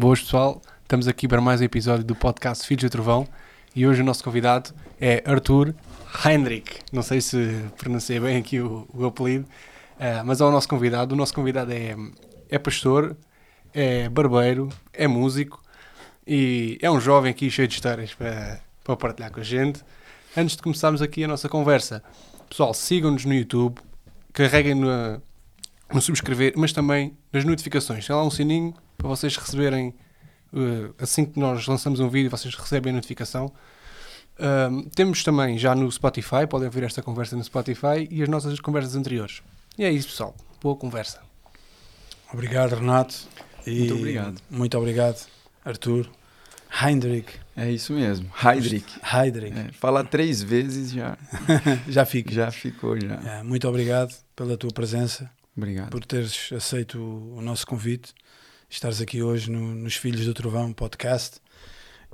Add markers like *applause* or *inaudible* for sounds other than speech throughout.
Boas pessoal, estamos aqui para mais um episódio do podcast Filhos do Trovão e hoje o nosso convidado é Arthur Heinrich. Não sei se pronunciei bem aqui o, o apelido, uh, mas é o nosso convidado. O nosso convidado é, é pastor, é barbeiro, é músico e é um jovem aqui cheio de histórias para, para partilhar com a gente. Antes de começarmos aqui a nossa conversa, pessoal, sigam-nos no YouTube, carreguem no, no subscrever, mas também nas notificações. Tem lá um sininho para vocês receberem, uh, assim que nós lançamos um vídeo, vocês recebem a notificação. Um, temos também já no Spotify, podem ouvir esta conversa no Spotify e as nossas conversas anteriores. E é isso, pessoal. Boa conversa. Obrigado, Renato. E muito obrigado. Muito obrigado, Arthur. Heinrich. É isso mesmo, Heidrich. Heidrich. É, fala três vezes já. *laughs* já fica. Já ficou, já. É, muito obrigado pela tua presença. Obrigado. Por teres aceito o nosso convite estares aqui hoje no, nos Filhos do Trovão podcast.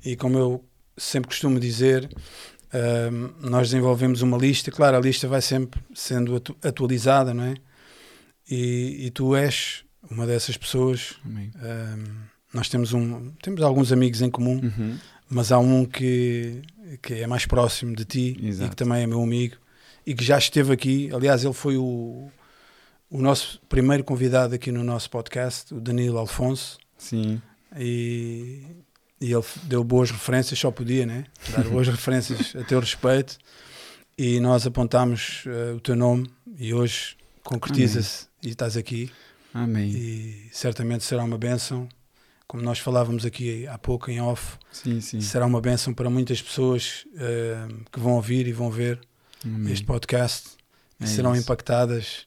E como eu sempre costumo dizer, uh, nós desenvolvemos uma lista. Claro, a lista vai sempre sendo atu atualizada, não é? E, e, tu és uma dessas pessoas. Uh, nós temos, um, temos alguns amigos em comum, uhum. mas há um que, que é mais próximo de ti Exato. e que também é meu amigo e que já esteve aqui. Aliás, ele foi o o nosso primeiro convidado aqui no nosso podcast, o Danilo Alfonso. Sim. E, e ele deu boas referências, só podia, né? Dar boas *laughs* referências a teu respeito. E nós apontámos uh, o teu nome e hoje concretiza-se e estás aqui. Amém. E certamente será uma bênção, como nós falávamos aqui há pouco em off. Sim, sim. Será uma bênção para muitas pessoas uh, que vão ouvir e vão ver Amém. este podcast é e serão isso. impactadas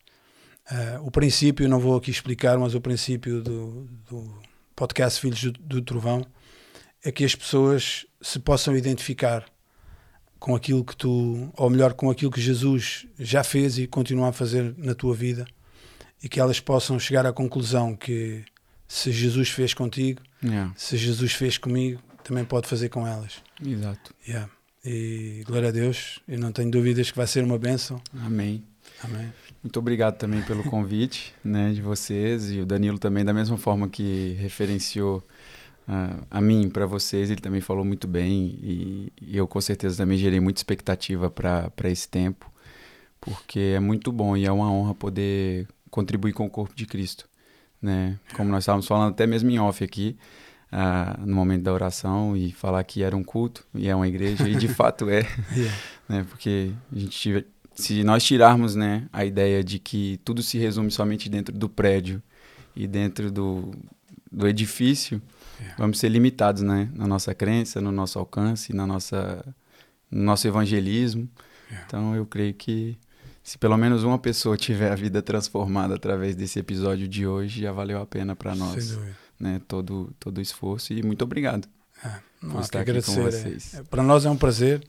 Uh, o princípio, não vou aqui explicar, mas o princípio do, do podcast Filhos do, do, Trovão é que as pessoas se possam identificar com aquilo que tu, ou melhor, com aquilo que Jesus já fez e continua a fazer na tua vida e que elas possam chegar à conclusão que se Jesus fez contigo, yeah. se Jesus fez comigo, também pode fazer com elas. Exato. Yeah. E glória a Deus, eu não tenho dúvidas que vai ser uma bênção. Amém. Amém. Muito obrigado também pelo convite né, de vocês e o Danilo também, da mesma forma que referenciou uh, a mim para vocês, ele também falou muito bem e, e, eu com certeza também gerei muita expectativa para esse tempo, porque é muito bom e é uma honra poder contribuir com o corpo de Cristo. Né? Como nós estávamos falando até mesmo em off aqui, uh, no momento da oração e falar que era um culto e é uma igreja, e de *laughs* fato é, yeah. né? porque a gente tive se nós tirarmos né, a ideia de que tudo se resume somente dentro do prédio e dentro do, do edifício, yeah. vamos ser limitados né, na nossa crença, no nosso alcance, na nossa, no nosso evangelismo. Yeah. Então eu creio que se pelo menos uma pessoa tiver a vida transformada através desse episódio de hoje, já valeu a pena para nós né, todo, todo o esforço. E muito obrigado é, por estar aqui com vocês. É, para nós é um prazer.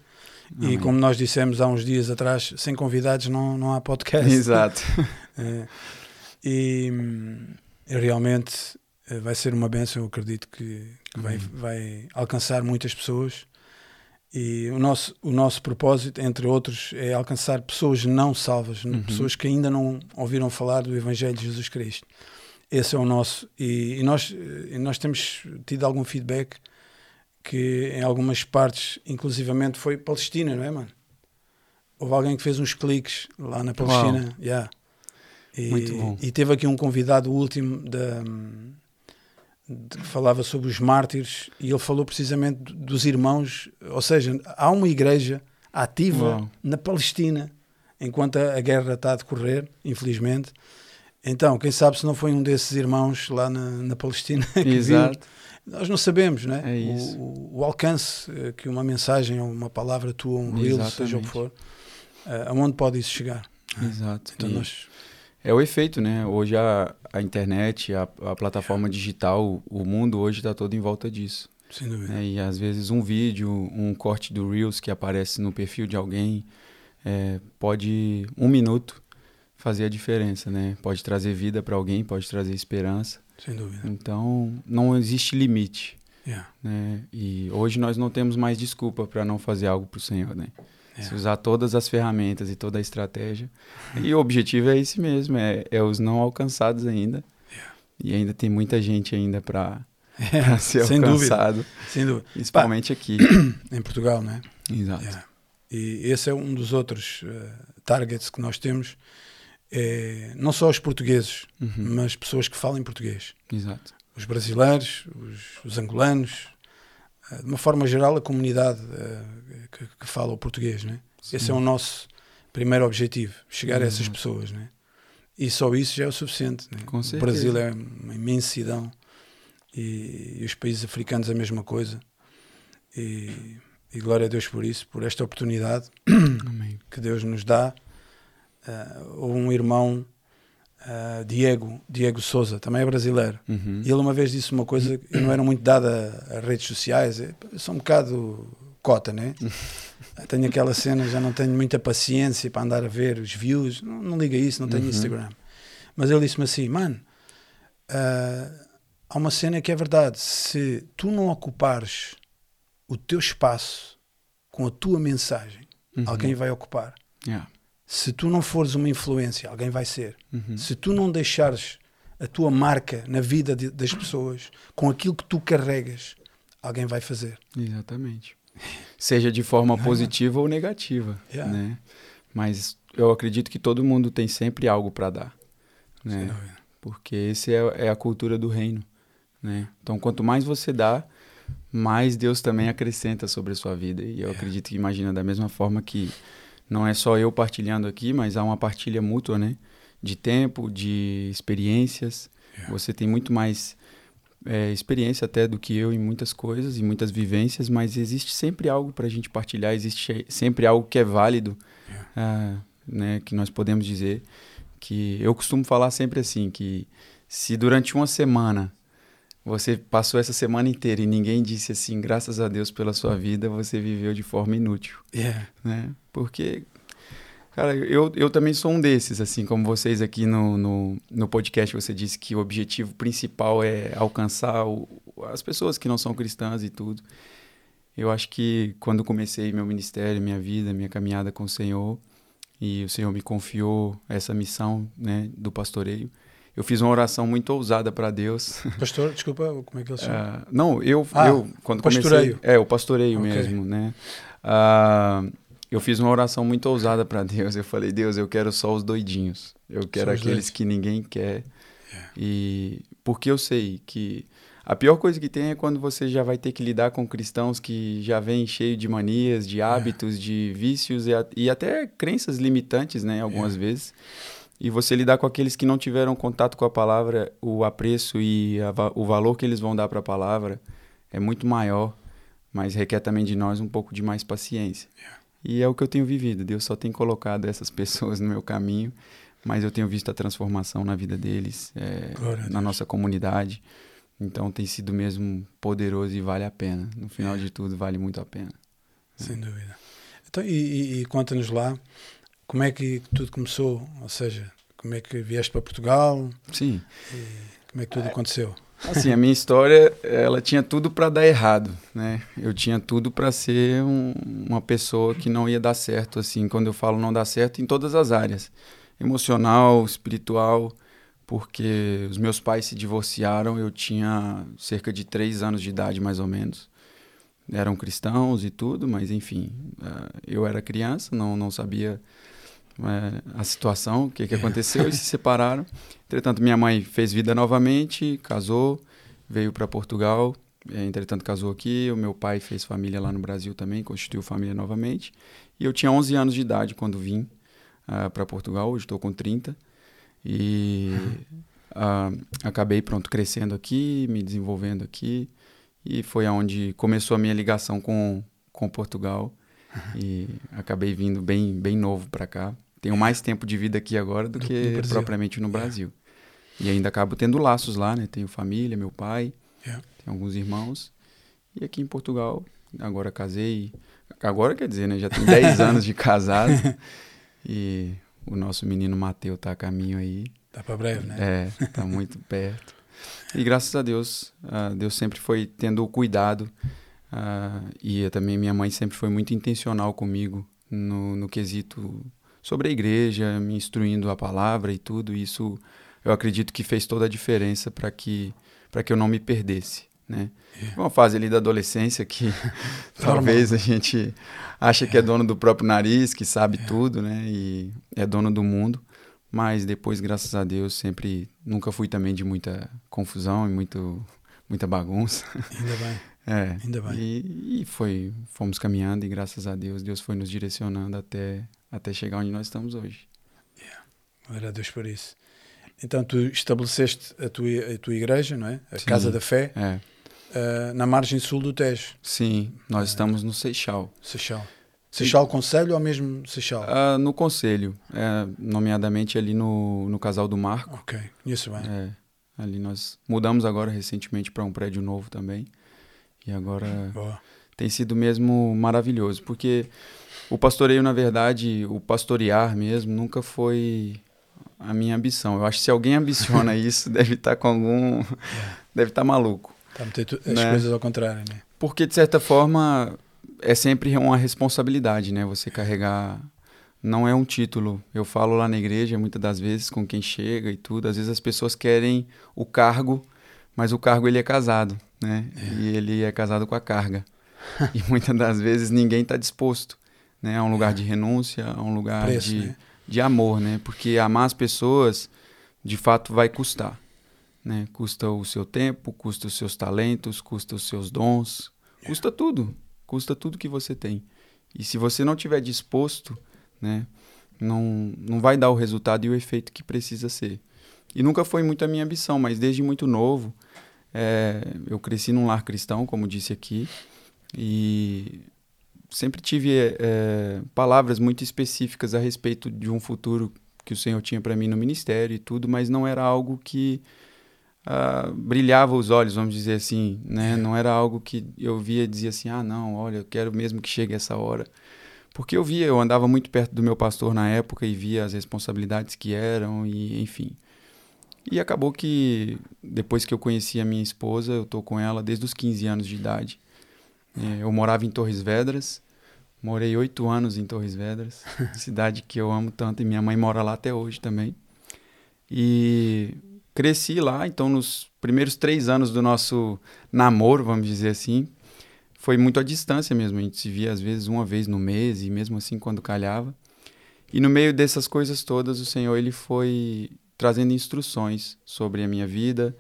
Amém. E como nós dissemos há uns dias atrás, sem convidados não, não há podcast. Exato. *laughs* é, e, realmente vai ser uma benção, eu acredito que, que vai, vai alcançar muitas pessoas. E o nosso, o nosso propósito, entre outros, é alcançar pessoas não salvas, Uhum. pessoas que ainda não ouviram falar do Evangelho de Jesus Cristo. Esse é o nosso. E, e nós, e nós temos tido algum feedback que em algumas partes, inclusivamente, foi Palestina, não é, mano? Houve alguém que fez uns cliques lá na Palestina. Uau. Yeah. E, Muito bom. e teve aqui um convidado último da, de, que falava sobre os mártires e ele falou precisamente dos irmãos. Ou seja, há uma igreja ativa Uau. na Palestina enquanto a, a guerra está a decorrer, infelizmente. Então, quem sabe se não foi um desses irmãos lá na, na Palestina *laughs* que Exato. viu. Nós não sabemos, né? É isso. O, o, alcance eh, que uma mensagem ou uma palavra tua, um reel, seja o que for, uh, aonde pode isso chegar? Exato. Então E nós, É o efeito, né? Hoje a, a internet, a, a plataforma digital, o mundo hoje está todo em volta disso. sem dúvida. né? E às vezes um vídeo, um corte do Reels que aparece no perfil de alguém, é, pode, um minuto, fazer a diferença, né? Pode trazer vida para alguém, pode trazer esperança. Sem dúvida. Então, não existe limite, Yeah. né? E hoje nós não temos mais desculpa para não fazer algo para o Senhor, né? Se Yeah. usar todas as ferramentas e toda a estratégia. E o objetivo é esse mesmo, é, é os não alcançados ainda. Yeah. E ainda tem muita gente ainda para É, *laughs* ser sem dúvida. alcançado, sem dúvida. principalmente aqui. *clears throat* Em Portugal, né? Exato. Yeah. E esse é um dos outros uh, targets que nós temos. É, não só os portugueses, Uhum. mas pessoas que falam português. Exato. Os brasileiros, os, os angolanos, uh, de uma forma geral, a comunidade uh, que, que fala o português. Né? Esse é o nosso primeiro objetivo, chegar a essas Exato. pessoas. Né? E só isso já é o suficiente. Né? Com o. Brasil é uma imensidão e, e os países africanos a mesma coisa. E, e glória a Deus por isso, por esta oportunidade Amém. que Deus nos dá. Uh, houve um irmão, uh, Diego, Diego Souza, também é brasileiro. Uhum. E ele uma vez disse uma coisa que não era muito dada a, a redes sociais. Eu sou um bocado cota, né? *laughs* tenho aquela cena, já não tenho muita paciência para andar a ver os views. Não, não liga isso, não tenho Uhum. Instagram. Mas ele disse-me assim, mano, uh, há uma cena que é verdade. Se tu não ocupares o teu espaço com a tua mensagem, Uhum. alguém vai ocupar. Yeah. Se tu não fores uma influência, alguém vai ser. Uhum. Se tu não deixares a tua marca na vida de- das pessoas com aquilo que tu carregas, alguém vai fazer. Exatamente. Seja de forma positiva ou negativa, Yeah. né? Mas eu acredito que todo mundo tem sempre algo para dar, né? Porque esse é, é a cultura do reino, né? Então, quanto mais você dá, mais Deus também acrescenta sobre a sua vida. E eu Yeah. acredito que imagina da mesma forma que não é só eu partilhando aqui, mas há uma partilha mútua, né? De tempo, de experiências. Yeah. Você tem muito mais é, experiência até do que eu em muitas coisas, em muitas vivências, mas existe sempre algo para a gente partilhar, existe sempre algo que é válido, Yeah. ah, né? Que nós podemos dizer que eu costumo falar sempre assim que se durante uma semana você passou essa semana inteira e ninguém disse assim, graças a Deus pela sua vida, você viveu de forma inútil Yeah. né? Porque, cara, eu, eu também sou um desses, assim, como vocês aqui no, no, no podcast, você disse que o objetivo principal é alcançar o, as pessoas que não são cristãs e tudo. Eu acho que quando comecei meu ministério, minha vida, minha caminhada com o Senhor, e o Senhor me confiou essa missão, né, do pastoreio, eu fiz uma oração muito ousada para Deus. *laughs* Pastor, desculpa, como é que ele chama? Ah, não, eu, Ah, eu quando pastoreio. comecei, é o pastoreio Ok. mesmo, né? Ah, eu fiz uma oração muito ousada para Deus. Eu falei, Deus, eu quero só os doidinhos. Eu quero aqueles que ninguém quer. Yeah. E porque eu sei que a pior coisa que tem é quando você já vai ter que lidar com cristãos que já vêm cheio de manias, de hábitos, de vícios e, a- e até crenças limitantes, né? Algumas vezes. E você lidar com aqueles que não tiveram contato com a palavra, o apreço e a o valor que eles vão dar para a palavra é muito maior, mas requer também de nós um pouco de mais paciência. E é o que eu tenho vivido. Deus só tem colocado essas *laughs* pessoas no meu caminho, mas eu tenho visto a transformação na vida deles, é, na nossa comunidade. Então tem sido mesmo poderoso e vale a pena. No final de tudo, vale muito a pena. Sem dúvida. Então, e e- e conta-nos lá, como é que tudo começou? Ou seja, como é que vieste para Portugal? Sim. Como é que tudo aconteceu? Assim, a minha história, ela tinha tudo para dar errado, né? Eu tinha tudo para ser um- uma pessoa que não ia dar certo, assim, quando eu falo não dar certo, em todas as áreas, emocional, espiritual, porque os meus pais se divorciaram, eu tinha cerca de três anos de idade, mais ou menos. Eram cristãos e tudo, mas enfim, ah, eu era criança, não, não sabia eh, a situação, o que, que aconteceu, e se separaram. Entretanto, minha mãe fez vida novamente, casou, veio para Portugal. eh, Entretanto, casou aqui. O meu pai fez família lá no Brasil também, constituiu família novamente. E eu tinha 11 anos de idade quando vim para Portugal. Hoje estou com 30. E ah, acabei, pronto, crescendo aqui, me desenvolvendo aqui. E foi aonde começou a minha ligação com, com Portugal. E acabei vindo bem, bem novo para cá. Tenho mais tempo de vida aqui agora do que no propriamente no Brasil. E ainda acabo tendo laços lá, né? Tenho família, meu pai, Yeah. tenho alguns irmãos. E aqui em Portugal, agora casei. Agora quer dizer, né? Já tem 10 *laughs* anos de casado. E o nosso menino Mateu tá a caminho aí. Dá para breve, né? É, tá muito perto. E graças a Deus, ah, Deus sempre foi tendo o cuidado. Ah, e também minha mãe sempre foi muito intencional comigo no, no quesito sobre a igreja, me instruindo a palavra e tudo. Isso eu acredito que fez toda a diferença para que, para que eu não me perdesse. né? Yeah. Uma fase ali da adolescência que *laughs* *laughs* talvez a gente acha que é dono do próprio nariz, que sabe tudo, né? E é dono do mundo. Mas depois, graças a Deus, sempre nunca fui também de muita confusão e muito, muita bagunça. Ainda bem, É. ainda bem. E, e foi, fomos caminhando e graças a Deus, Deus foi nos direcionando até, até chegar onde nós estamos hoje. Glória a Deus por isso. Então tu estabeleceste a tua, a tua igreja, não é? A Sim. Casa da Fé, É. ah, na margem sul do Tejo, Sim, nós estamos no Seixal. Seixal. Seixal Conselho ou mesmo Seixal? Ah, no conselho, é, nomeadamente ali no, no Casal do Marco. Ok, conheço bem. É, ali nós mudamos agora recentemente para um prédio novo também. E agora Boa. tem sido mesmo maravilhoso, porque o pastoreio, na verdade, o pastorear mesmo, nunca foi a minha ambição. Eu acho que se alguém ambiciona *laughs* isso, deve estar com algum. deve estar maluco. A meter tu- as Né? coisas ao contrário, né? Porque, de certa forma, é sempre uma responsabilidade, né? Você carregar. Não é um título. Eu falo lá na igreja, muitas das vezes, com quem chega e tudo. Às vezes as pessoas querem o cargo, mas o cargo ele é casado, né? E ele é casado com a carga. *laughs* e muitas das vezes ninguém está disposto, né? A um lugar de renúncia, a um lugar Preço, de, né? de amor, né? Porque amar as pessoas, de fato, vai custar. Né? Custa o seu tempo, custa os seus talentos, custa os seus dons, custa tudo, custa tudo que você tem. E se você não tiver disposto, né, não, não vai dar o resultado e o efeito que precisa ser. E nunca foi muito a minha ambição, mas desde muito novo, é, eu cresci num lar cristão, como disse aqui, e sempre tive é, palavras muito específicas a respeito de um futuro que o Senhor tinha para mim no ministério e tudo, mas não era algo que ah, brilhava os olhos, vamos dizer assim, né? Não era algo que eu via e dizia assim, ah, não, olha, eu quero mesmo que chegue essa hora. Porque eu via, eu andava muito perto do meu pastor na época e via as responsabilidades que eram e enfim. E acabou que depois que eu conheci a minha esposa, eu tô com ela desde os 15 anos de idade. É, Eu morava em Torres Vedras, morei oito anos em Torres Vedras, *laughs* cidade que eu amo tanto e minha mãe mora lá até hoje também. E cresci lá, então nos primeiros três anos do nosso namoro, vamos dizer assim, foi muito à distância mesmo. A gente se via às vezes uma vez no mês e mesmo assim quando calhava. E no meio dessas coisas todas, o Senhor ele foi trazendo instruções sobre a minha vida,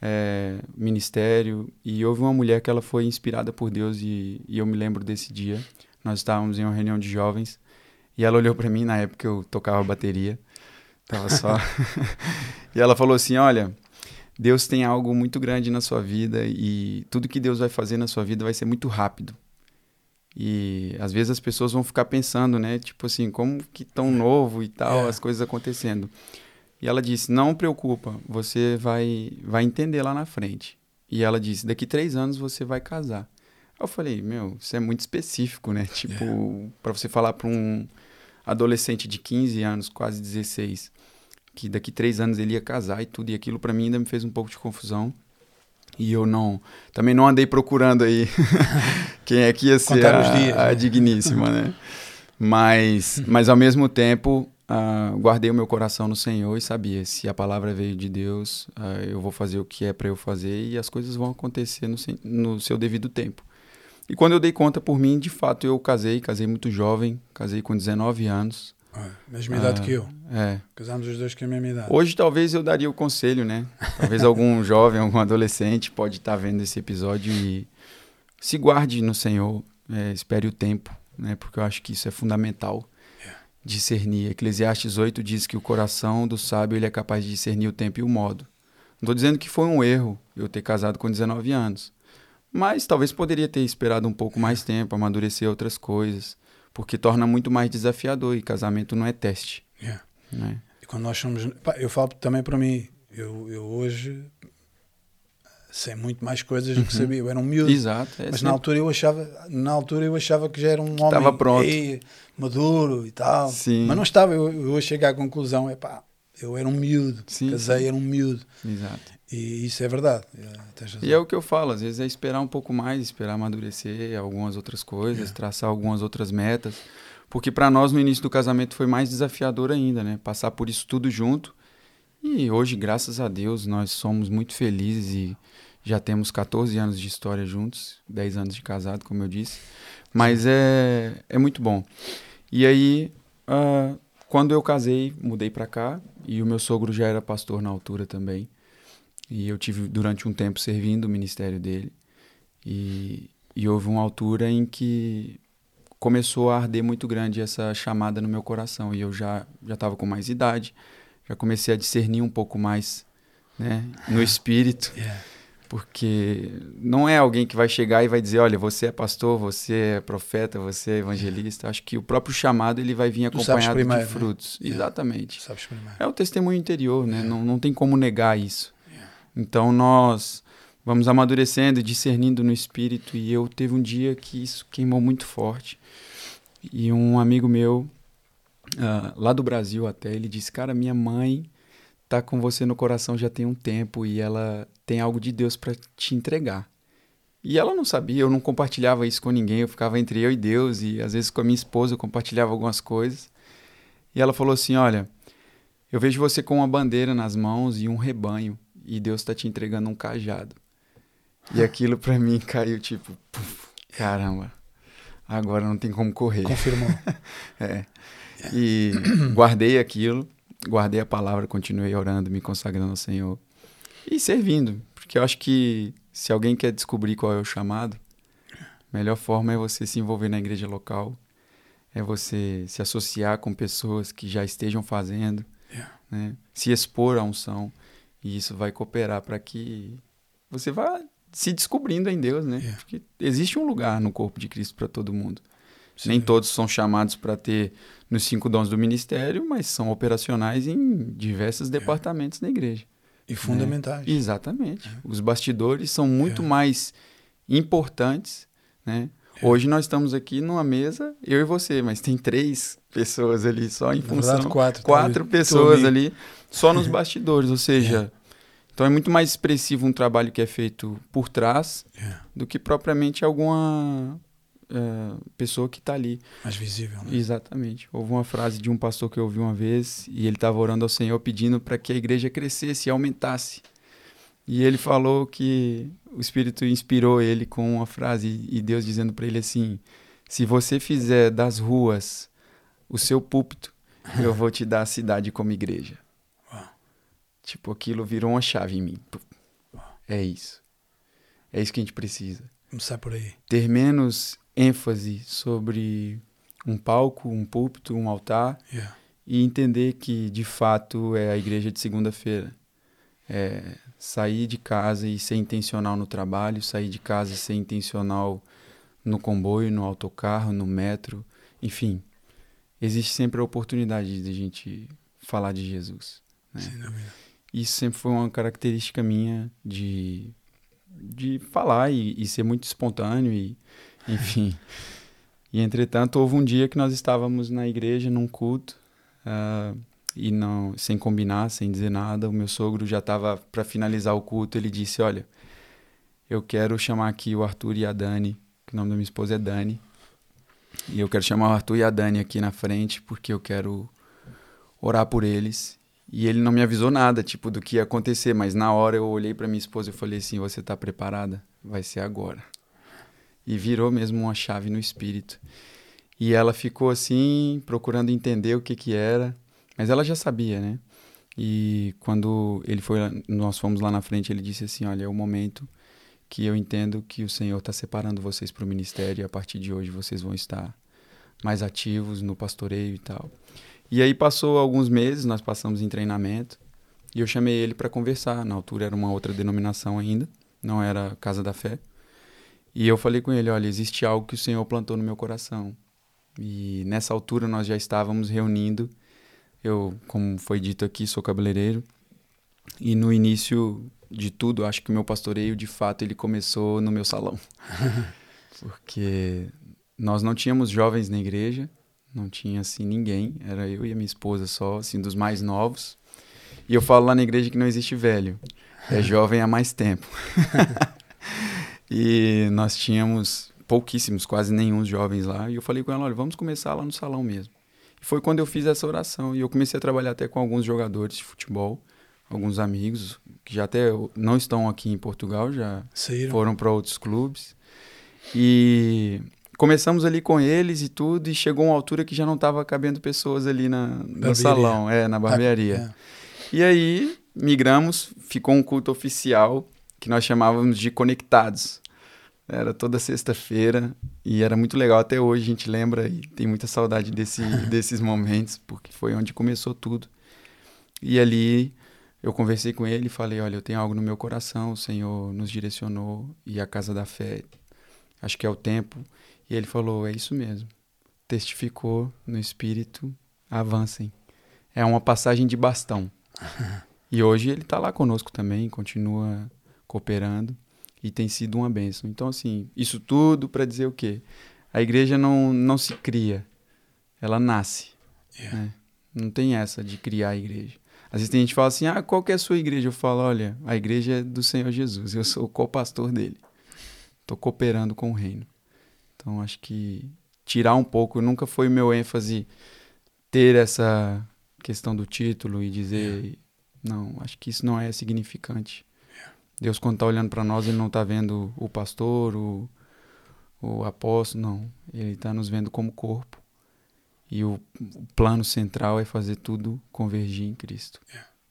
é, ministério. E houve uma mulher que ela foi inspirada por Deus e, e eu me lembro desse dia. Nós estávamos em uma reunião de jovens e ela olhou para mim na época que eu tocava bateria. Tava só. *laughs* e ela falou assim: Olha, Deus tem algo muito grande na sua vida e tudo que Deus vai fazer na sua vida vai ser muito rápido. E às vezes as pessoas vão ficar pensando, né? Tipo assim, como que tão novo e tal, É. as coisas acontecendo. E ela disse: Não preocupa, você vai, vai entender lá na frente. E ela disse: Daqui três anos você vai casar. Eu falei: Meu, isso é muito específico, né? *laughs* Tipo, pra você falar pra um adolescente de 15 anos, quase 16, que daqui três anos ele ia casar e tudo, e aquilo pra mim ainda me fez um pouco de confusão. E eu não. Também não andei procurando aí *laughs* quem é que ia ser a, a digníssima, né? Mas, *laughs* mas ao mesmo tempo, ah, guardei o meu coração no Senhor e sabia: se a palavra veio de Deus, ah, eu vou fazer o que é para eu fazer e as coisas vão acontecer no, no seu devido tempo. E quando eu dei conta por mim, de fato eu casei, casei muito jovem, casei com 19 anos. Ah, mesma idade Ah, que eu. É. Casámos os dois com a mesma idade. Hoje talvez eu daria o conselho, né? Talvez algum *laughs* jovem, algum adolescente pode estar vendo esse episódio e se guarde no Senhor, é, espere o tempo, né? Porque eu acho que isso é fundamental. Discernir. Eclesiastes 8 diz que o coração do sábio ele é capaz de discernir o tempo e o modo. Não estou dizendo que foi um erro eu ter casado com 19 anos. Mas talvez poderia ter esperado um pouco mais tempo, amadurecer outras coisas. Porque torna muito mais desafiador e casamento não é teste. Yeah. Né? E quando nós somos. pá, eu falo também para mim, eu, eu hoje sei muito mais coisas do que sabia. Eu era um miúdo. Exato. é Mas na altura eu achava, na altura eu achava que já era um homem estava pronto. maduro e tal. Sim. Mas não estava, eu, eu cheguei à conclusão, é pá, eu era um miúdo, Sim, casei, sim. era um miúdo. Exato. E isso é verdade. é. E é o que eu falo, às vezes é esperar um pouco mais, esperar amadurecer algumas outras coisas, É. traçar algumas outras metas. Porque para nós no início do casamento foi mais desafiador ainda, né? Passar por isso tudo junto. E hoje, graças a Deus, nós somos muito felizes e Já temos 14 anos de história juntos, 10 anos de casado, como eu disse. Mas é, é muito bom. E aí, uh, quando eu casei, mudei para cá e o meu sogro já era pastor na altura também. E eu tive durante um tempo servindo o ministério dele. E, e houve uma altura em que começou a arder muito grande essa chamada no meu coração. E eu já já estava com mais idade, já comecei a discernir um pouco mais né, no espírito. Yeah. Porque não é alguém que vai chegar e vai dizer, olha, você é pastor, você é profeta, você é evangelista. Acho que o próprio chamado ele vai vir acompanhado de né? frutos. Né? Exatamente. É o testemunho interior, né? Não, não tem como negar isso. Então nós vamos amadurecendo e discernindo no espírito. E eu teve um dia que isso queimou muito forte. E um amigo meu, uh, lá do Brasil até, ele disse: Cara, minha mãe tá com você no coração já tem um tempo e ela tem algo de Deus para te entregar. E ela não sabia, eu não compartilhava isso com ninguém, eu ficava entre eu e Deus e às vezes com a minha esposa eu compartilhava algumas coisas. E ela falou assim: Olha, eu vejo você com uma bandeira nas mãos e um rebanho e Deus está te entregando um cajado. E *laughs* aquilo para mim caiu tipo, puf, caramba, agora não tem como correr. Confirmou. *laughs* é. E *coughs* guardei aquilo guardei a palavra, continuei orando, me consagrando ao Senhor e servindo, porque eu acho que se alguém quer descobrir qual é o chamado, a melhor forma é você se envolver na igreja local, é você se associar com pessoas que já estejam fazendo, yeah. né? se expor à unção, e isso vai cooperar para que você vá se descobrindo em Deus, né? Yeah. Porque existe um lugar no corpo de Cristo para todo mundo. Sim. Nem todos são chamados para ter nos cinco dons do ministério, mas são operacionais em diversos é. departamentos da igreja. E fundamentais. Né? Exatamente. É. Os bastidores são muito é. mais importantes, né? Hoje nós estamos aqui numa mesa, eu e você, mas tem três pessoas ali só em função. Verdade, quatro. Quatro pessoas ali só nos *laughs* bastidores, ou seja, é. então é muito mais expressivo um trabalho que é feito por trás do que propriamente alguma uh, pessoa que está ali. Mais visível, né? Exatamente. Houve uma frase de um pastor que eu ouvi uma vez e ele estava orando ao Senhor pedindo para que a igreja crescesse e aumentasse. E ele falou que o Espírito inspirou ele com uma frase e Deus dizendo para ele assim: se você fizer das ruas o seu púlpito, eu vou te dar a cidade como igreja. Tipo, aquilo virou uma chave em mim. É isso. É isso que a gente precisa. Começar por aí. Ter menos ênfase sobre um palco, um púlpito, um altar yeah. e entender que de fato é a igreja de segunda-feira. É sair de casa e ser intencional no trabalho, sair de casa e ser intencional no comboio, no autocarro, no metro, enfim. Existe sempre a oportunidade de a gente falar de Jesus. Né? Isso sempre foi uma característica minha de, de falar e, e ser muito espontâneo e, enfim. E entretanto, houve um dia que nós estávamos na igreja, num culto, uh, e não, sem combinar, sem dizer nada, o meu sogro já estava para finalizar o culto. Ele disse: Olha, eu quero chamar aqui o Arthur e a Dani, que o nome da minha esposa é Dani, e eu quero chamar o Arthur e a Dani aqui na frente, porque eu quero orar por eles. E ele não me avisou nada, tipo, do que ia acontecer, mas na hora eu olhei para minha esposa e falei assim: Você está preparada? Vai ser agora e virou mesmo uma chave no espírito. E ela ficou assim, procurando entender o que que era, mas ela já sabia, né? E quando ele foi, nós fomos lá na frente, ele disse assim: Olha, é o momento que eu entendo que o Senhor está separando vocês para o ministério e a partir de hoje vocês vão estar mais ativos no pastoreio e tal. E aí passou alguns meses, nós passamos em treinamento e eu chamei ele para conversar. Na altura era uma outra denominação ainda, não era Casa da Fé. E eu falei com ele: olha, existe algo que o Senhor plantou no meu coração. E nessa altura nós já estávamos reunindo. Eu, como foi dito aqui, sou cabeleireiro. E no início de tudo, acho que o meu pastoreio, de fato, ele começou no meu salão. *laughs* Porque nós não tínhamos jovens na igreja, não tinha assim ninguém, era eu e a minha esposa só, assim, dos mais novos. E eu falo lá na igreja que não existe velho, é *laughs* jovem há mais tempo. *laughs* E nós tínhamos pouquíssimos, quase nenhum jovens lá. E eu falei com ela: olha, vamos começar lá no salão mesmo. E foi quando eu fiz essa oração. E eu comecei a trabalhar até com alguns jogadores de futebol, alguns amigos que já até não estão aqui em Portugal, já Saíram. foram para outros clubes. E começamos ali com eles e tudo, e chegou uma altura que já não estava cabendo pessoas ali na, no salão, é, na barbearia. É. E aí migramos, ficou um culto oficial que nós chamávamos de Conectados. Era toda sexta-feira e era muito legal. Até hoje a gente lembra e tem muita saudade desse, *laughs* desses momentos, porque foi onde começou tudo. E ali eu conversei com ele e falei: Olha, eu tenho algo no meu coração, o Senhor nos direcionou e a Casa da Fé, acho que é o tempo. E ele falou: É isso mesmo. Testificou no Espírito, avancem. É uma passagem de bastão. *laughs* E hoje ele está lá conosco também, continua cooperando e tem sido uma bênção. Então, assim, isso tudo para dizer o quê? A igreja não, não se cria, ela nasce. Yeah. né? Não tem essa de criar a igreja. Às vezes tem gente que fala assim, ah, qual que é a sua igreja? Eu falo, olha, a igreja é do Senhor Jesus, eu sou co-pastor dele. Estou cooperando com o reino. Então, acho que tirar um pouco, nunca foi meu ênfase ter essa questão do título e dizer, não, acho que isso não é significante. Deus, quando está olhando para nós, ele não está vendo o pastor, o, o apóstolo, não. Ele está nos vendo como corpo. E o, o plano central é fazer tudo convergir em Cristo.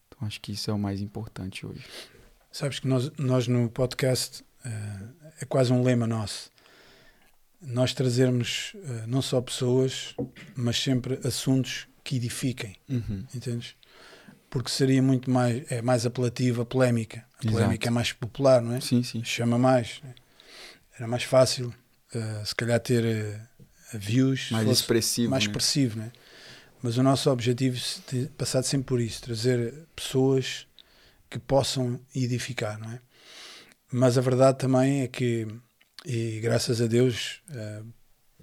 Então, acho que isso é o mais importante hoje. Sabes que nós, nós no podcast eh, é quase um lema nosso. Nós trazermos eh, não só pessoas, mas sempre assuntos que edifiquem, Uhum. entendes? Porque seria muito mais, é mais apelativa a polémica. A Exato. polémica é mais popular, não é? Sim, sim. Chama mais. né? Era mais fácil, eh, se calhar, ter eh, views. Mais fosse expressivo. mais né? expressivo, né? Mas o nosso objetivo é ter passado sempre por isso, trazer pessoas que possam edificar, não é? Mas a verdade também é que, e graças a Deus, eh,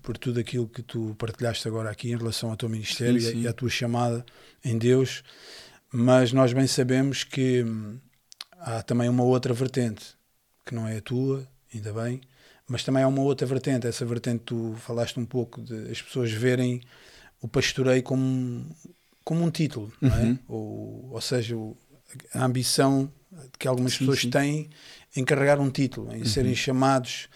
por tudo aquilo que tu partilhaste agora aqui em relação ao teu ministério Sim, e a- sim. e à tua chamada em Deus, mas nós bem sabemos que hum, há também uma outra vertente, que não é a tua, ainda bem, mas também há uma outra vertente. Essa vertente tu falaste um pouco de as pessoas verem o pastoreio como, um- como um título, é? Uhum. Ou, ou seja, a ambição que algumas Sim, pessoas sim. têm em carregar um título, em serem chamados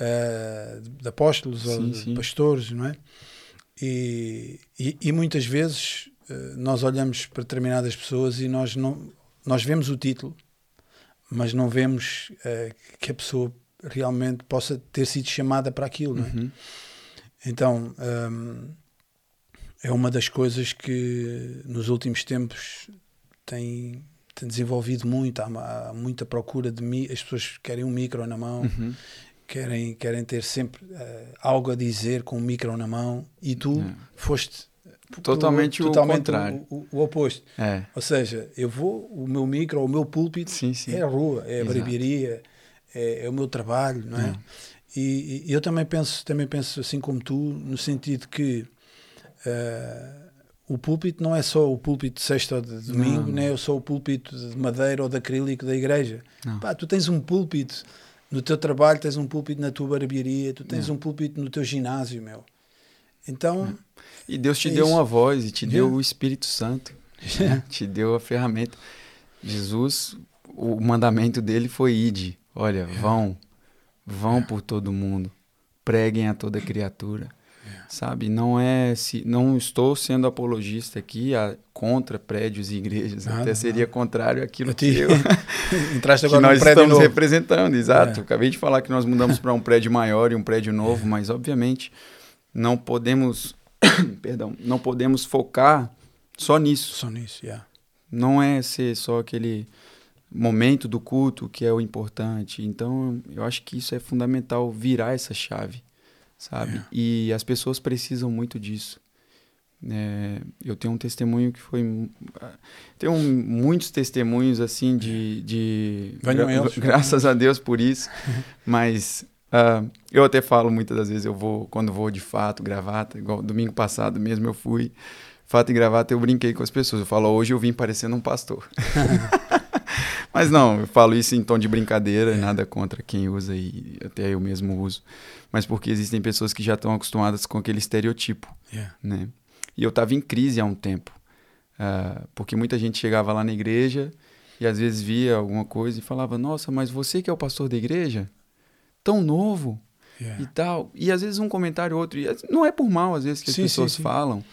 ah, de, de apóstolos ou Sim, de sim. pastores, não é? E, e, e muitas vezes nós olhamos para determinadas pessoas e nós não nós vemos o título, mas não vemos ah, que a pessoa realmente possa ter sido chamada para aquilo, não é? Uhum. Então, hum, é uma das coisas que nos últimos tempos tem, tem desenvolvido muito. Há, há muita procura de mim. As pessoas querem um micro na mão, Uhum. querem, querem ter sempre eh, algo a dizer com um micro na mão e tu É. foste Totalmente o contrário. o, o oposto. É, Ou seja, eu vou, o meu micro, o meu púlpito sim, sim. é a rua, é a Exato. barbearia, é, é o meu trabalho, não é? É. E, e eu também penso, também penso assim como tu, no sentido que eh, o púlpito não é só o púlpito de sexta ou de domingo, Não. nem é só o púlpito de madeira ou de acrílico da igreja. Pá, tu tens um púlpito no teu trabalho, tens um púlpito na tua barbearia, tu tens Não. um púlpito no teu ginásio, meu. Então, E Deus te É deu isso. uma voz e te deu Yeah. o Espírito Santo. né? *laughs* te deu a ferramenta. Jesus, o mandamento dele foi ide. Olha, vão, vão por todo mundo, preguem a toda criatura. Sabe, não é se não estou sendo apologista aqui a, contra prédios e igrejas, Nada, até seria contrário àquilo a que ti, eu que *laughs* nós estamos novo. representando, exato. É. Acabei de falar que nós mudamos para um prédio maior e um prédio novo, mas obviamente não podemos, *coughs* perdão, não podemos focar só nisso. Só nisso, yeah. Não é ser só aquele momento do culto que é o importante. Então, eu acho que isso é fundamental virar essa chave, sabe? É. E as pessoas precisam muito disso. É, eu tenho um testemunho que foi. Tenho muitos testemunhos assim de. de eles. graças a Deus por isso. *laughs* Mas ah, eu até falo muitas das vezes, eu vou, quando vou de fato, gravata, igual domingo passado mesmo eu fui. Fato e gravata, eu brinquei com as pessoas. Eu falo, hoje eu vim parecendo um pastor. *laughs* Mas não, eu falo isso em tom de brincadeira, É. nada contra quem usa e até eu mesmo uso. Mas porque existem pessoas que já estão acostumadas com aquele estereotipo, Yeah. né? E eu estava em crise há um tempo. ah, porque muita gente chegava lá na igreja e às vezes via alguma coisa e falava: Nossa, mas você que é o pastor da igreja? Tão novo Yeah. e tal. E às vezes um comentário ou outro. E não é por mal, às vezes, que as Sim, pessoas sim, sim. falam.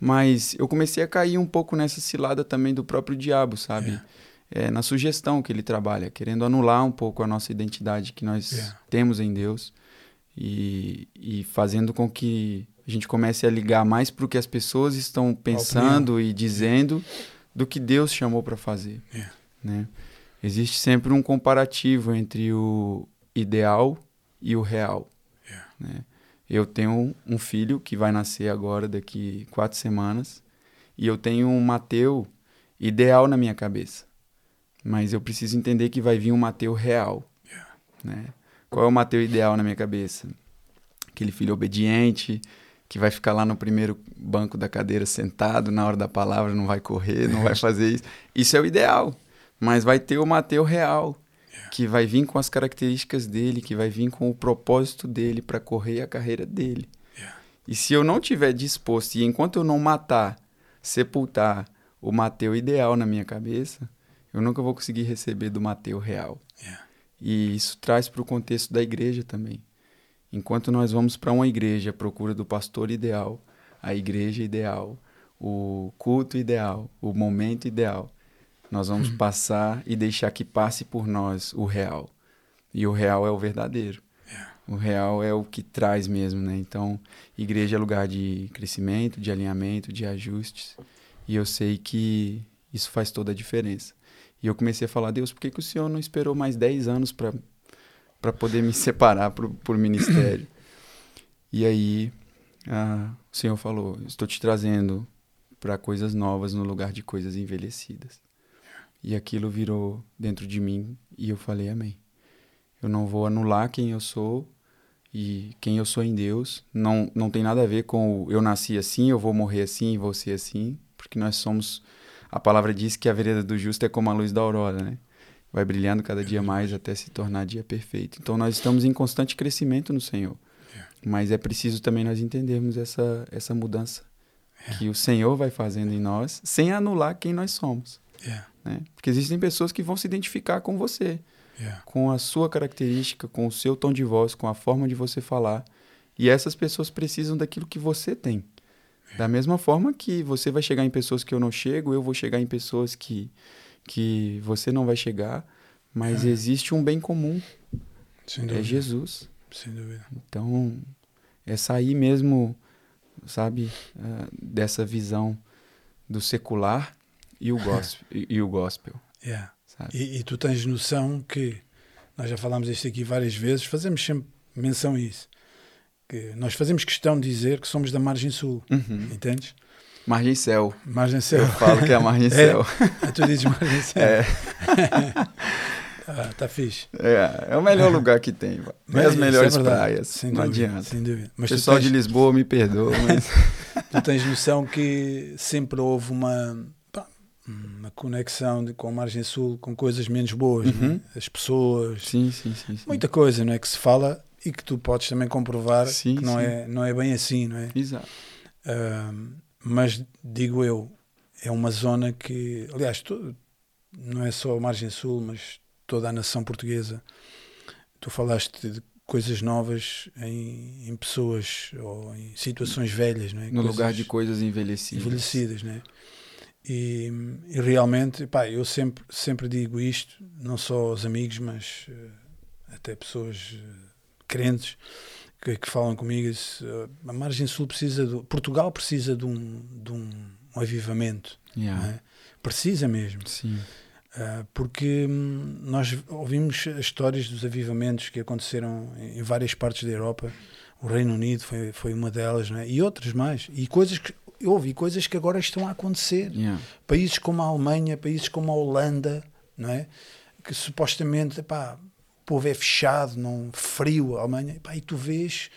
Mas eu comecei a cair um pouco nessa cilada também do próprio diabo, sabe? Yeah. É, na sugestão que ele trabalha, querendo anular um pouco a nossa identidade que nós Yeah. temos em Deus e, e fazendo com que a gente comece a ligar mais para o que as pessoas estão pensando e dizendo do que Deus chamou para fazer. Né? Existe sempre um comparativo entre o ideal e o real. Yeah. Né? Eu tenho um filho que vai nascer agora, daqui quatro semanas, e eu tenho um Mateu ideal na minha cabeça. Mas eu preciso entender que vai vir um Mateu real. Yeah. Né? Qual é o Mateu ideal na minha cabeça? Aquele filho obediente, que vai ficar lá no primeiro banco da cadeira sentado na hora da palavra, não vai correr, não vai *laughs* fazer isso. Isso é o ideal. Mas vai ter o Mateu real, que vai vir com as características dele, que vai vir com o propósito dele para correr a carreira dele. E se eu não tiver disposto, e enquanto eu não matar, sepultar o Mateu ideal na minha cabeça, eu nunca vou conseguir receber do Mateu real. E isso traz para o contexto da igreja também. Enquanto nós vamos para uma igreja à procura do pastor ideal, a igreja ideal, o culto ideal, o momento ideal, nós vamos passar e deixar que passe por nós o real. E o real é o verdadeiro. Yeah. O real é o que traz mesmo, né? Então, igreja é lugar de crescimento, de alinhamento, de ajustes. E eu sei que isso faz toda a diferença. E eu comecei a falar, Deus, por que, que o Senhor não esperou mais 10 anos para para poder me *laughs* separar pro, por ministério? E aí, ah, o Senhor falou, estou te trazendo para coisas novas no lugar de coisas envelhecidas. E aquilo virou dentro de mim e eu falei, amém. Eu não vou anular quem eu sou e quem eu sou em Deus. Não, não tem nada a ver com o eu nasci assim, eu vou morrer assim e vou ser assim, porque nós somos. A palavra diz que a vereda do justo é como a luz da aurora, né? Vai brilhando cada dia mais até se tornar dia perfeito. Então nós estamos em constante crescimento no Senhor. Yeah. Mas é preciso também nós entendermos essa, essa mudança que o Senhor vai fazendo em nós, sem anular quem nós somos. Yeah. Né? Porque existem pessoas que vão se identificar com você Yeah. com a sua característica, com o seu tom de voz, com a forma de você falar. E essas pessoas precisam daquilo que você tem. Da mesma forma que você vai chegar em pessoas que eu não chego, eu vou chegar em pessoas que, que você não vai chegar, mas É. existe um bem comum, Sem é dúvida. Jesus. Sem dúvida. Então, é sair mesmo, sabe, ah, dessa visão do secular e o gospel. e, e o gospel Yeah. E, e tu tens noção que nós já falámos isto aqui várias vezes, fazemos sempre menção a isso. Que nós fazemos questão de dizer que somos da margem sul, Uhum. entendes? Margem céu. Margem Eu céu. falo que é a margem *laughs* céu. Ah, *laughs* tu dizes margem céu. É. *laughs* ah, tá fixe. É, é o melhor lugar que tem. Tem as Isso melhores é praias. Sem não dúvida, adianta. Sem dúvida. O Mas tu pessoal tens, de Lisboa me perdoa, mas tu tens noção que sempre houve uma, uma conexão de- com a margem sul com coisas menos boas. não é? Uhum. As pessoas, sim, sim, sim, muita coisa não é que se fala e que tu podes também comprovar que não é, não é bem assim, não é? Exato. Ahm, mas digo eu, é uma zona que, aliás, to- não é só a margem sul, mas toda a nação portuguesa. Tu falaste de coisas novas em, em pessoas ou em situações velhas, não é? No Coisas lugar de coisas envelhecidas. envelhecidas, né? E, e realmente, pá, eu sempre, sempre digo isto, não só aos amigos, mas eh, até pessoas eh, crentes que, que falam comigo, isso, eh, a margem sul precisa, do, Portugal precisa de um, de um, um avivamento, Yeah. é? precisa mesmo, Sim. Porque hum, nós ouvimos as histórias dos avivamentos que aconteceram em, várias partes da Europa, o Reino Unido foi, foi uma delas, é? e outras mais, e coisas que houve, e coisas que agora estão a acontecer. Yeah. Países como a Alemanha, países como a Holanda, não é? Que supostamente, pá, o povo é fechado, não frio, a Alemanha, pá, e tu vês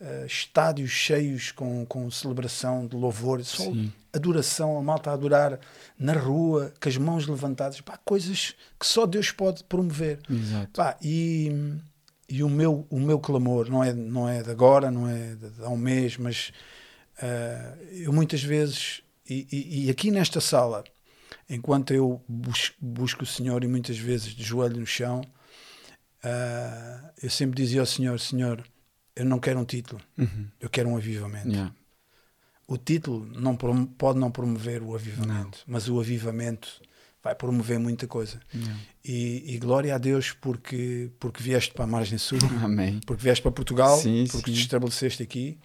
ah, estádios cheios com, com celebração de louvor, só Sim. adoração, a malta a adorar na rua, com as mãos levantadas, pá, coisas que só Deus pode promover. Exato. Pá, e e o, meu, o meu clamor não é, não é de agora, não é de, de há um mês, mas ah, eu muitas vezes, e, e- e aqui nesta sala, enquanto eu bus busco o Senhor e muitas vezes de joelho no chão, uh, eu sempre dizia ao Senhor: Senhor, eu não quero um título, Uhum. eu quero um avivamento. Yeah. O título não pode não promover o avivamento, mas o avivamento vai promover muita coisa. E, e glória a Deus porque, porque vieste para a margem sul, *laughs* Amém. porque vieste para Portugal, Sim, porque sim. te estabeleceste aqui,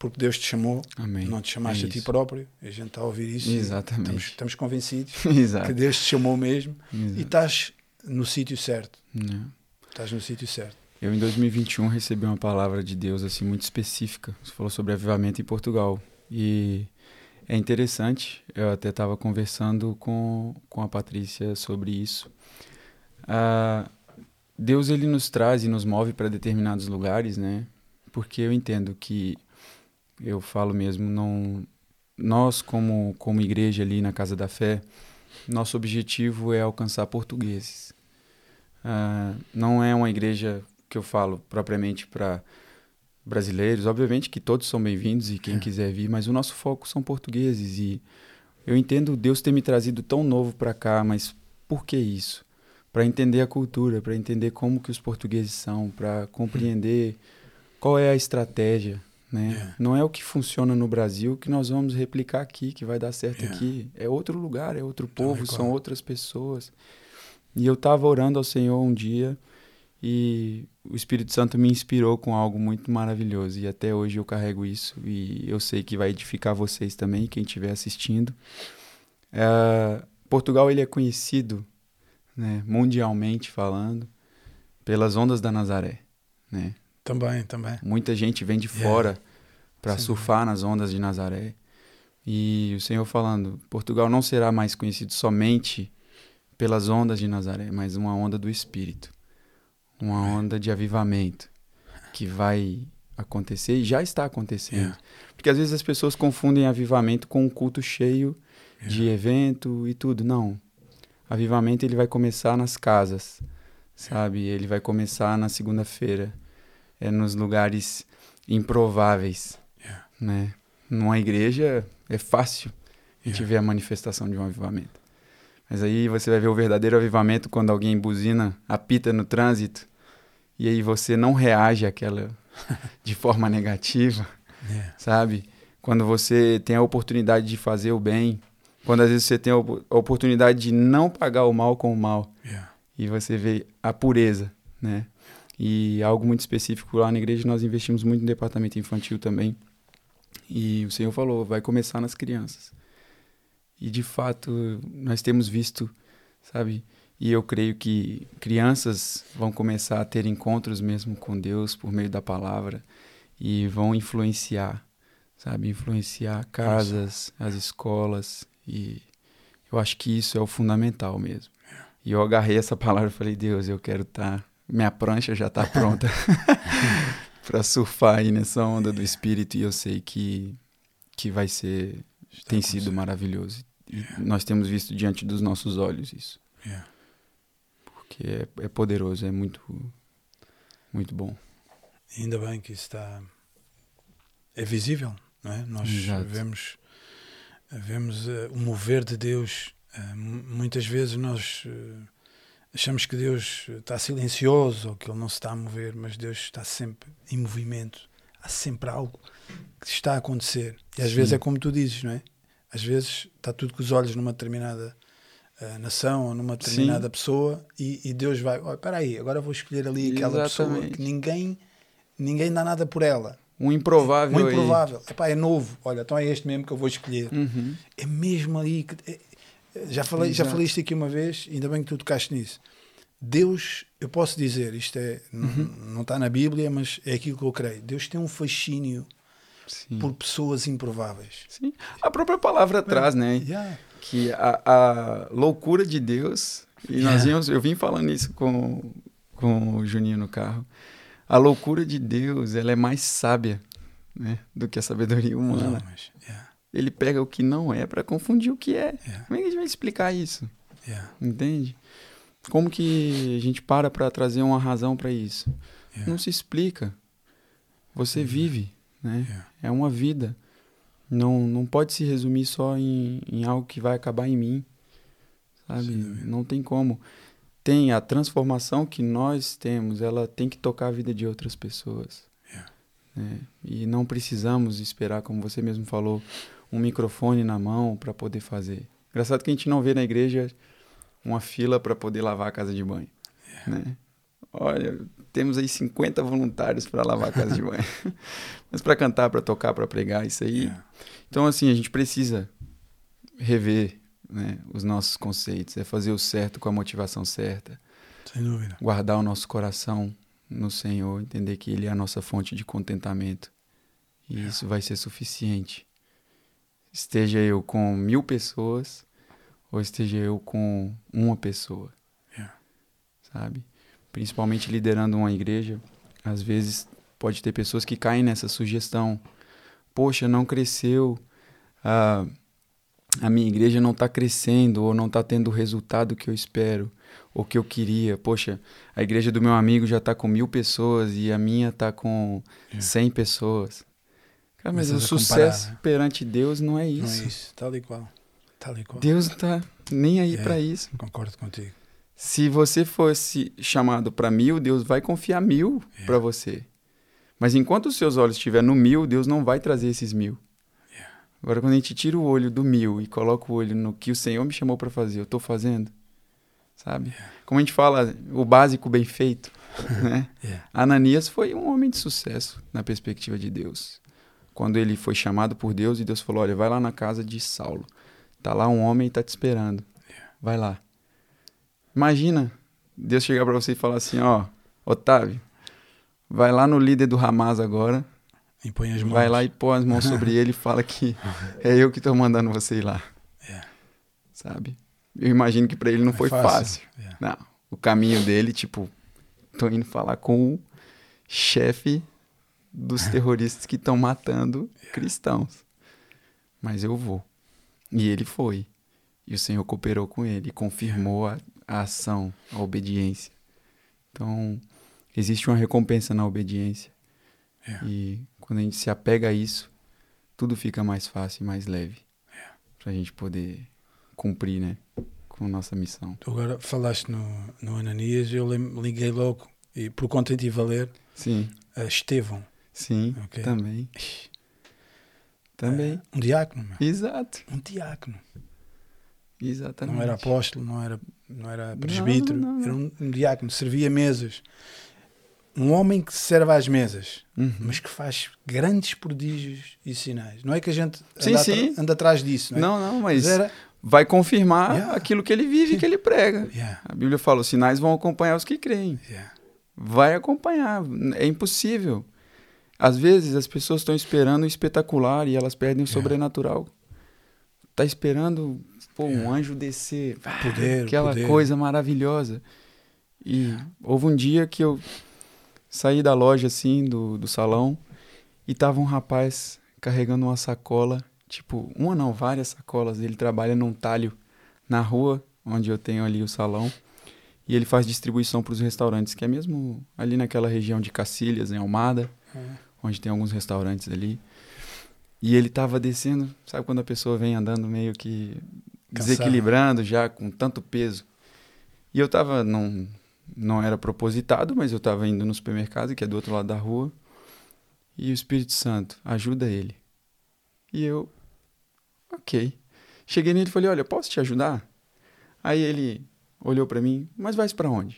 porque Deus te chamou, Amém. não te chamaste É a ti próprio. A gente está a ouvir isso. Exatamente. Estamos, estamos convencidos *laughs* Exato. que Deus te chamou mesmo Exato. e estás no sítio certo. Yeah. Estás no sítio certo. Eu, em 2021, recebi uma palavra de Deus assim muito específica. Você falou sobre avivamento em Portugal. E é interessante, eu até estava conversando com, com a Patrícia sobre isso. Ah, Deus ele nos traz e nos move para determinados lugares, né? Porque eu entendo que, eu falo mesmo, não, nós como, como igreja ali na Casa da Fé, nosso objetivo é alcançar portugueses. Ah, não é uma igreja que eu falo propriamente para brasileiros. Obviamente que todos são bem-vindos e quem É. quiser vir, mas o nosso foco são portugueses e eu entendo Deus ter me trazido tão novo para cá, mas por que isso? Para entender a cultura, para entender como que os portugueses são, para compreender qual é a estratégia, né? É. Não é o que funciona no Brasil que nós vamos replicar aqui, que vai dar certo É. aqui. É outro lugar, é outro povo, são claro. outras pessoas. E eu estava orando ao Senhor um dia e o Espírito Santo me inspirou com algo muito maravilhoso e até hoje eu carrego isso e eu sei que vai edificar vocês também, quem estiver assistindo. É, Portugal ele é conhecido, né, mundialmente falando, pelas ondas da Nazaré, né? Também, também. Muita gente vem de Yeah. fora para Sem surfar nas ondas de Nazaré. E o Senhor falando, Portugal não será mais conhecido somente pelas ondas de Nazaré, mas uma onda do Espírito, uma onda de avivamento que vai acontecer e já está acontecendo. Yeah. Porque às vezes as pessoas confundem avivamento com um culto cheio de Yeah. evento e tudo. Não. Avivamento ele vai começar nas casas, sabe? Ele vai começar na segunda-feira, é nos lugares improváveis, Yeah. né? Numa igreja é fácil a gente Yeah. ver a manifestação de um avivamento. Mas aí você vai ver o verdadeiro avivamento quando alguém buzina, apita no trânsito e aí você não reage àquela *laughs* de forma negativa Yeah. sabe? Quando você tem a oportunidade de fazer o bem, quando às vezes você tem a op- a oportunidade de não pagar o mal com o mal Yeah. e você vê a pureza, né? E algo muito específico lá na igreja nós investimos muito no departamento infantil também. E o Senhor falou, vai começar nas crianças. E de fato, nós temos visto, sabe? E eu creio que crianças vão começar a ter encontros mesmo com Deus por meio da palavra e vão influenciar, sabe? Influenciar casas, as escolas e eu acho que isso é o fundamental mesmo. E eu agarrei essa palavra e falei, Deus, eu quero estar. Minha prancha já está pronta *laughs* para surfar aí nessa onda do espírito e eu sei que que vai ser Está tem sido maravilhoso. E nós temos visto diante dos nossos olhos isso, Yeah. porque é, é poderoso, é muito muito bom. Ainda bem que está. É visível, não é? Nós Exato. vemos, vemos eh, o mover de Deus. Mu- muitas vezes nós eh, achamos que Deus está silencioso ou que Ele não se está a mover, mas Deus está sempre em movimento. Há sempre algo que está a acontecer. E às Sim. vezes é como tu dizes, não é? Às vezes está tudo com os olhos numa determinada eh, nação ou numa determinada pessoa e, e Deus vai, olha, espera aí, agora vou escolher ali aquela pessoa Exatamente. que ninguém ninguém dá nada por ela. Um improvável Muito aí. provável. Epá, é novo. Olha, então é este mesmo que eu vou escolher. Uhum. É mesmo ali que. é- já falei, já Exato. falei isto aqui uma vez, ainda bem que tu tocaste nisso. Deus, eu posso dizer, isto é, Uhum. não está na Bíblia, mas é aquilo que eu creio. Deus tem um fascínio Sim. por pessoas improváveis. Sim. A própria palavra traz, né? Yeah. Que a, a loucura de Deus, e nós Yeah. vimos, eu vim falando isso com, com o Juninho no carro. A loucura de Deus, ela é mais sábia, né, do que a sabedoria Não, humana. mas, yeah, Ele pega o que não é para confundir o que é. yeah, Como é que a gente vai explicar isso? yeah, Entende? Como que a gente para para trazer uma razão para isso? yeah. Não se explica. Você vive, né? É uma vida. Não, não pode se resumir só em, em algo que vai acabar em mim. sabe? Não tem como. Tem a transformação que nós temos, ela tem que tocar a vida de outras pessoas. Né? E não precisamos esperar, como você mesmo falou, um microfone na mão para poder fazer. Engraçado que a gente não vê na igreja uma fila para poder lavar a casa de banho. Né? Olha, temos aí 50 voluntários para lavar a casa de banho. *laughs* Mas para cantar, para tocar, para pregar, isso aí. Yeah. Então, assim, a gente precisa rever né, os nossos conceitos, é fazer o certo com a motivação certa, Sem dúvida. guardar o nosso coração no Senhor, entender que Ele é a nossa fonte de contentamento. E isso vai ser suficiente. Esteja eu com mil pessoas ou esteja eu com uma pessoa, Yeah. sabe? Principalmente liderando uma igreja, às vezes pode ter pessoas que caem nessa sugestão. Poxa, não cresceu, a, a minha igreja não está crescendo ou não está tendo o resultado que eu espero ou que eu queria. Poxa, a igreja do meu amigo já está com mil pessoas e a minha está com Yeah. cem pessoas. Cara, mas o sucesso comparar, né? perante Deus não é Não isso. é isso. Tal e qual. Tal e qual. Deus não tá nem aí É. pra isso. Concordo contigo. Se você fosse chamado para mil, Deus vai confiar mil Yeah. pra você. Mas enquanto os seus olhos estiverem no mil, Deus não vai trazer esses mil. Yeah. Agora, quando a gente tira o olho do mil e coloca o olho no que o Senhor me chamou pra fazer, eu tô fazendo. Sabe? Como a gente fala, o básico bem feito. *laughs* né? Yeah. Ananias foi um homem de sucesso na perspectiva de Deus. Quando ele foi chamado por Deus e Deus falou: Olha, vai lá na casa de Saulo. Tá lá um homem e tá te esperando. Vai lá. Imagina Deus chegar pra você e falar assim: Ó, Otávio, vai lá no líder do Hamas agora. Impõe as mãos. Vai lá e põe as mãos sobre ele e fala que *laughs* é eu que tô mandando você ir lá. Yeah. Sabe? Eu imagino que pra ele não É foi fácil. Yeah. Não, o caminho dele, tipo, tô indo falar com o chefe dos terroristas que estão matando cristãos. Mas eu vou. E ele foi. E o Senhor cooperou com ele, confirmou a, a ação, a obediência. Então, existe uma recompensa na obediência. Yeah. E quando a gente se apega a isso, tudo fica mais fácil e mais leve. Pra gente poder cumprir, né? Com nossa missão. Tu agora falaste no, no Ananias, eu liguei logo, e por conta de valer, Sim, a Estevão. Sim, Ok. também. Também. Um diácono, meu. Exato, Um diácono. exatamente. Não era apóstolo, não era, não era presbítero, não, não. era um, um diácono, servia mesas. Um homem que serve às mesas, Uhum. mas que faz grandes prodígios e sinais. Não é que a gente Sim, anda, sim. anda atrás disso, não é? Não, não, mas Mas era. vai confirmar Yeah. aquilo que ele vive e que ele prega. *laughs* Yeah, A Bíblia fala: os sinais vão acompanhar os que creem. yeah. Vai acompanhar. É impossível. Às vezes as pessoas estão esperando o espetacular e elas perdem o Yeah. sobrenatural. Tá esperando pô, um Yeah. anjo descer. ah, Poder, aquela poder. coisa maravilhosa. E houve um dia que eu saí da loja assim, do, do salão, e tava um rapaz carregando uma sacola, tipo, uma não, várias sacolas. Ele trabalha num talho na rua, onde eu tenho ali o salão. E ele faz distribuição para os restaurantes, que é mesmo ali naquela região de Cacilhas, em Almada, É. onde tem alguns restaurantes ali. E ele tava descendo, sabe quando a pessoa vem andando meio que Cansado. desequilibrando já, com tanto peso. E eu tava, não, não era propositado, mas eu tava indo no supermercado, que é do outro lado da rua. E o Espírito Santo, ajuda ele. E eu, ok. Cheguei nele e falei, olha, posso te ajudar? Aí ele olhou pra mim, mas vais pra onde?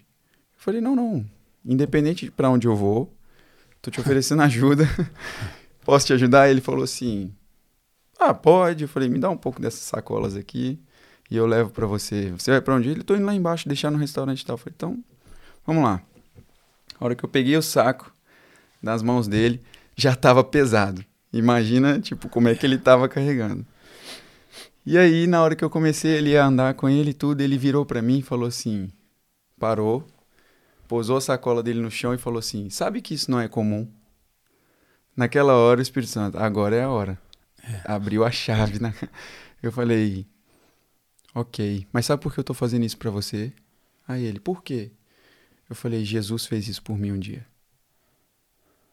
Eu falei, não, não, independente de pra onde eu vou, tô te oferecendo *laughs* ajuda, posso te ajudar? Ele falou assim, ah, pode. Eu falei, me dá um pouco dessas sacolas aqui e eu levo pra você. Você vai pra onde? Ele, tô indo lá embaixo, deixar no restaurante e tal. Eu falei, então, vamos lá. A hora que eu peguei o saco das mãos dele, já tava pesado. Imagina, tipo, como é que ele tava carregando. E aí, na hora que eu comecei ele a andar com ele e tudo, ele virou pra mim e falou assim, parou, pousou a sacola dele no chão e falou assim, sabe que isso não é comum? Naquela hora, o Espírito Santo, agora é a hora. Abriu a chave. Na... *laughs* Eu falei, ok, mas sabe por que eu tô fazendo isso pra você? Aí ele, por quê? Eu falei, Jesus fez isso por mim um dia.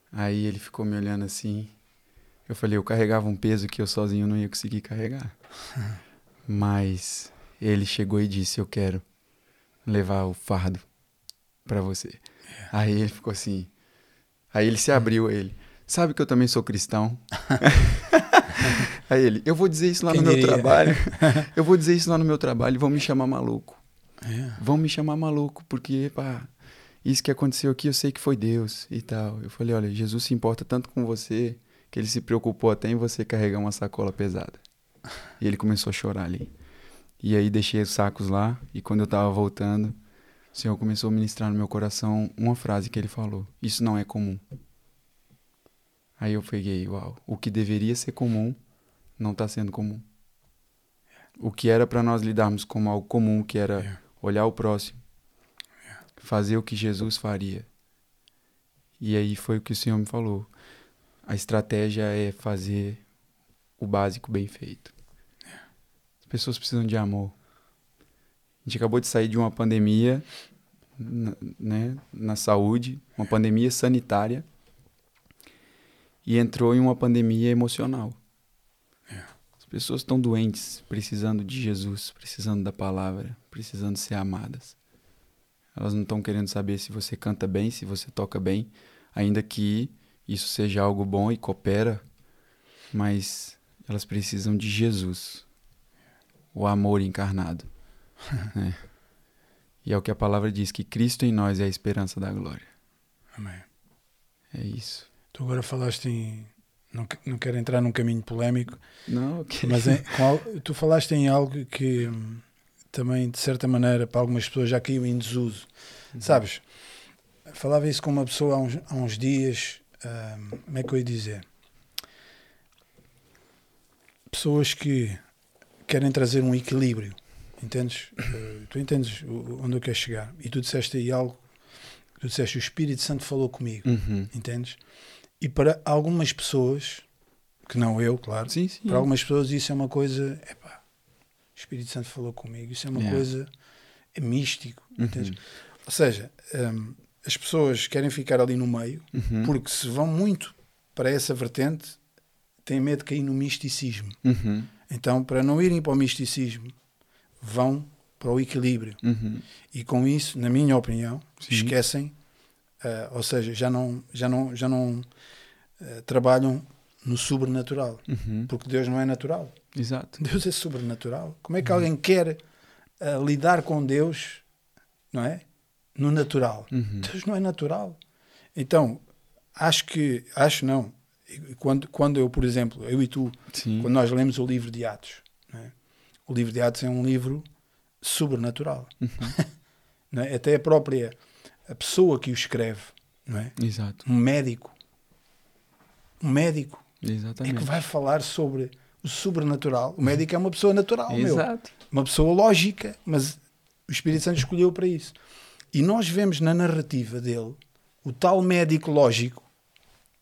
Aí ele ficou me olhando assim. Eu falei, eu carregava um peso que eu sozinho não ia conseguir carregar. *laughs* Mas Ele chegou e disse: Eu quero levar o fardo para você. Aí ele ficou assim. Aí ele se abriu, ele. Sabe que eu também sou cristão? *laughs* Aí ele, eu vou dizer isso lá Quem no meu diria? trabalho. *laughs* Eu vou dizer isso lá no meu trabalho, vão me chamar maluco. É. Vão me chamar maluco, porque, pá, isso que aconteceu aqui eu sei que foi Deus e tal. Eu falei, olha, Jesus se importa tanto com você que ele se preocupou até em você carregar uma sacola pesada. E ele começou a chorar ali. E aí deixei os sacos lá e quando eu tava voltando, o Senhor começou a ministrar no meu coração uma frase que ele falou: Isso não é comum. Aí eu peguei, uau, o que deveria ser comum não está sendo comum. O que era para nós lidarmos como algo comum, que era Yeah. olhar o próximo, fazer o que Jesus faria. E aí foi o que o Senhor me falou. A estratégia é fazer o básico bem feito. As pessoas precisam de amor. Gente acabou de sair de uma pandemia, né, na saúde, uma pandemia sanitária, e entrou em uma pandemia emocional. As pessoas estão doentes, precisando de Jesus, precisando da palavra, precisando ser amadas. Elas não estão querendo saber se você canta bem, se você toca bem, ainda que isso seja algo bom e coopera, mas elas precisam de Jesus, o amor encarnado. Né? *laughs* E é o que a palavra diz, que Cristo em nós é a esperança da glória. Amém. É isso. Tu agora falaste em. Não, não quero entrar num caminho polémico, Não, mas em- *laughs* tu falaste em algo que hum, também, de certa maneira, para algumas pessoas já caiu em desuso. Sabes? Falava isso com uma pessoa há uns, há uns dias. hum, como é que eu ia dizer? Pessoas que querem trazer um equilíbrio. Entendes? Eh, tu entendes onde eu quero chegar. E tu disseste aí algo. Tu disseste: o Espírito Santo falou comigo. Uhum. Entendes? E para algumas pessoas, que não eu, claro, Sim, sim. para algumas pessoas isso é uma coisa. Epá, o Espírito Santo falou comigo. Isso é uma Yeah. coisa. É místico. Uhum. Entendes? Ou seja, hum, as pessoas querem ficar ali no meio Uhum. porque se vão muito para essa vertente têm medo de cair no misticismo. Uhum. Então, para não irem para o misticismo, vão para o equilíbrio. Uhum. E com isso, na minha opinião, Sim. esquecem, ah, ou seja, já não, já não, já não ah, trabalham no sobrenatural, Uhum. porque Deus não é natural. Exato. Deus é sobrenatural. Como é que Uhum. alguém quer ah, lidar com Deus, não é? No natural. Uhum. Deus não é natural. Então, acho que, acho não. Quando, quando eu, por exemplo, eu e tu, Sim. quando nós lemos o livro de Atos? O livro de Atos é um livro sobrenatural. Uhum. *laughs* não é? Até a própria a pessoa que o escreve, não é? Exato. um médico, um médico é Exatamente. que vai falar sobre o sobrenatural. O médico é uma pessoa natural, meu. Exato. uma pessoa lógica, mas o Espírito Santo escolheu para isso. E nós vemos na narrativa dele o tal médico lógico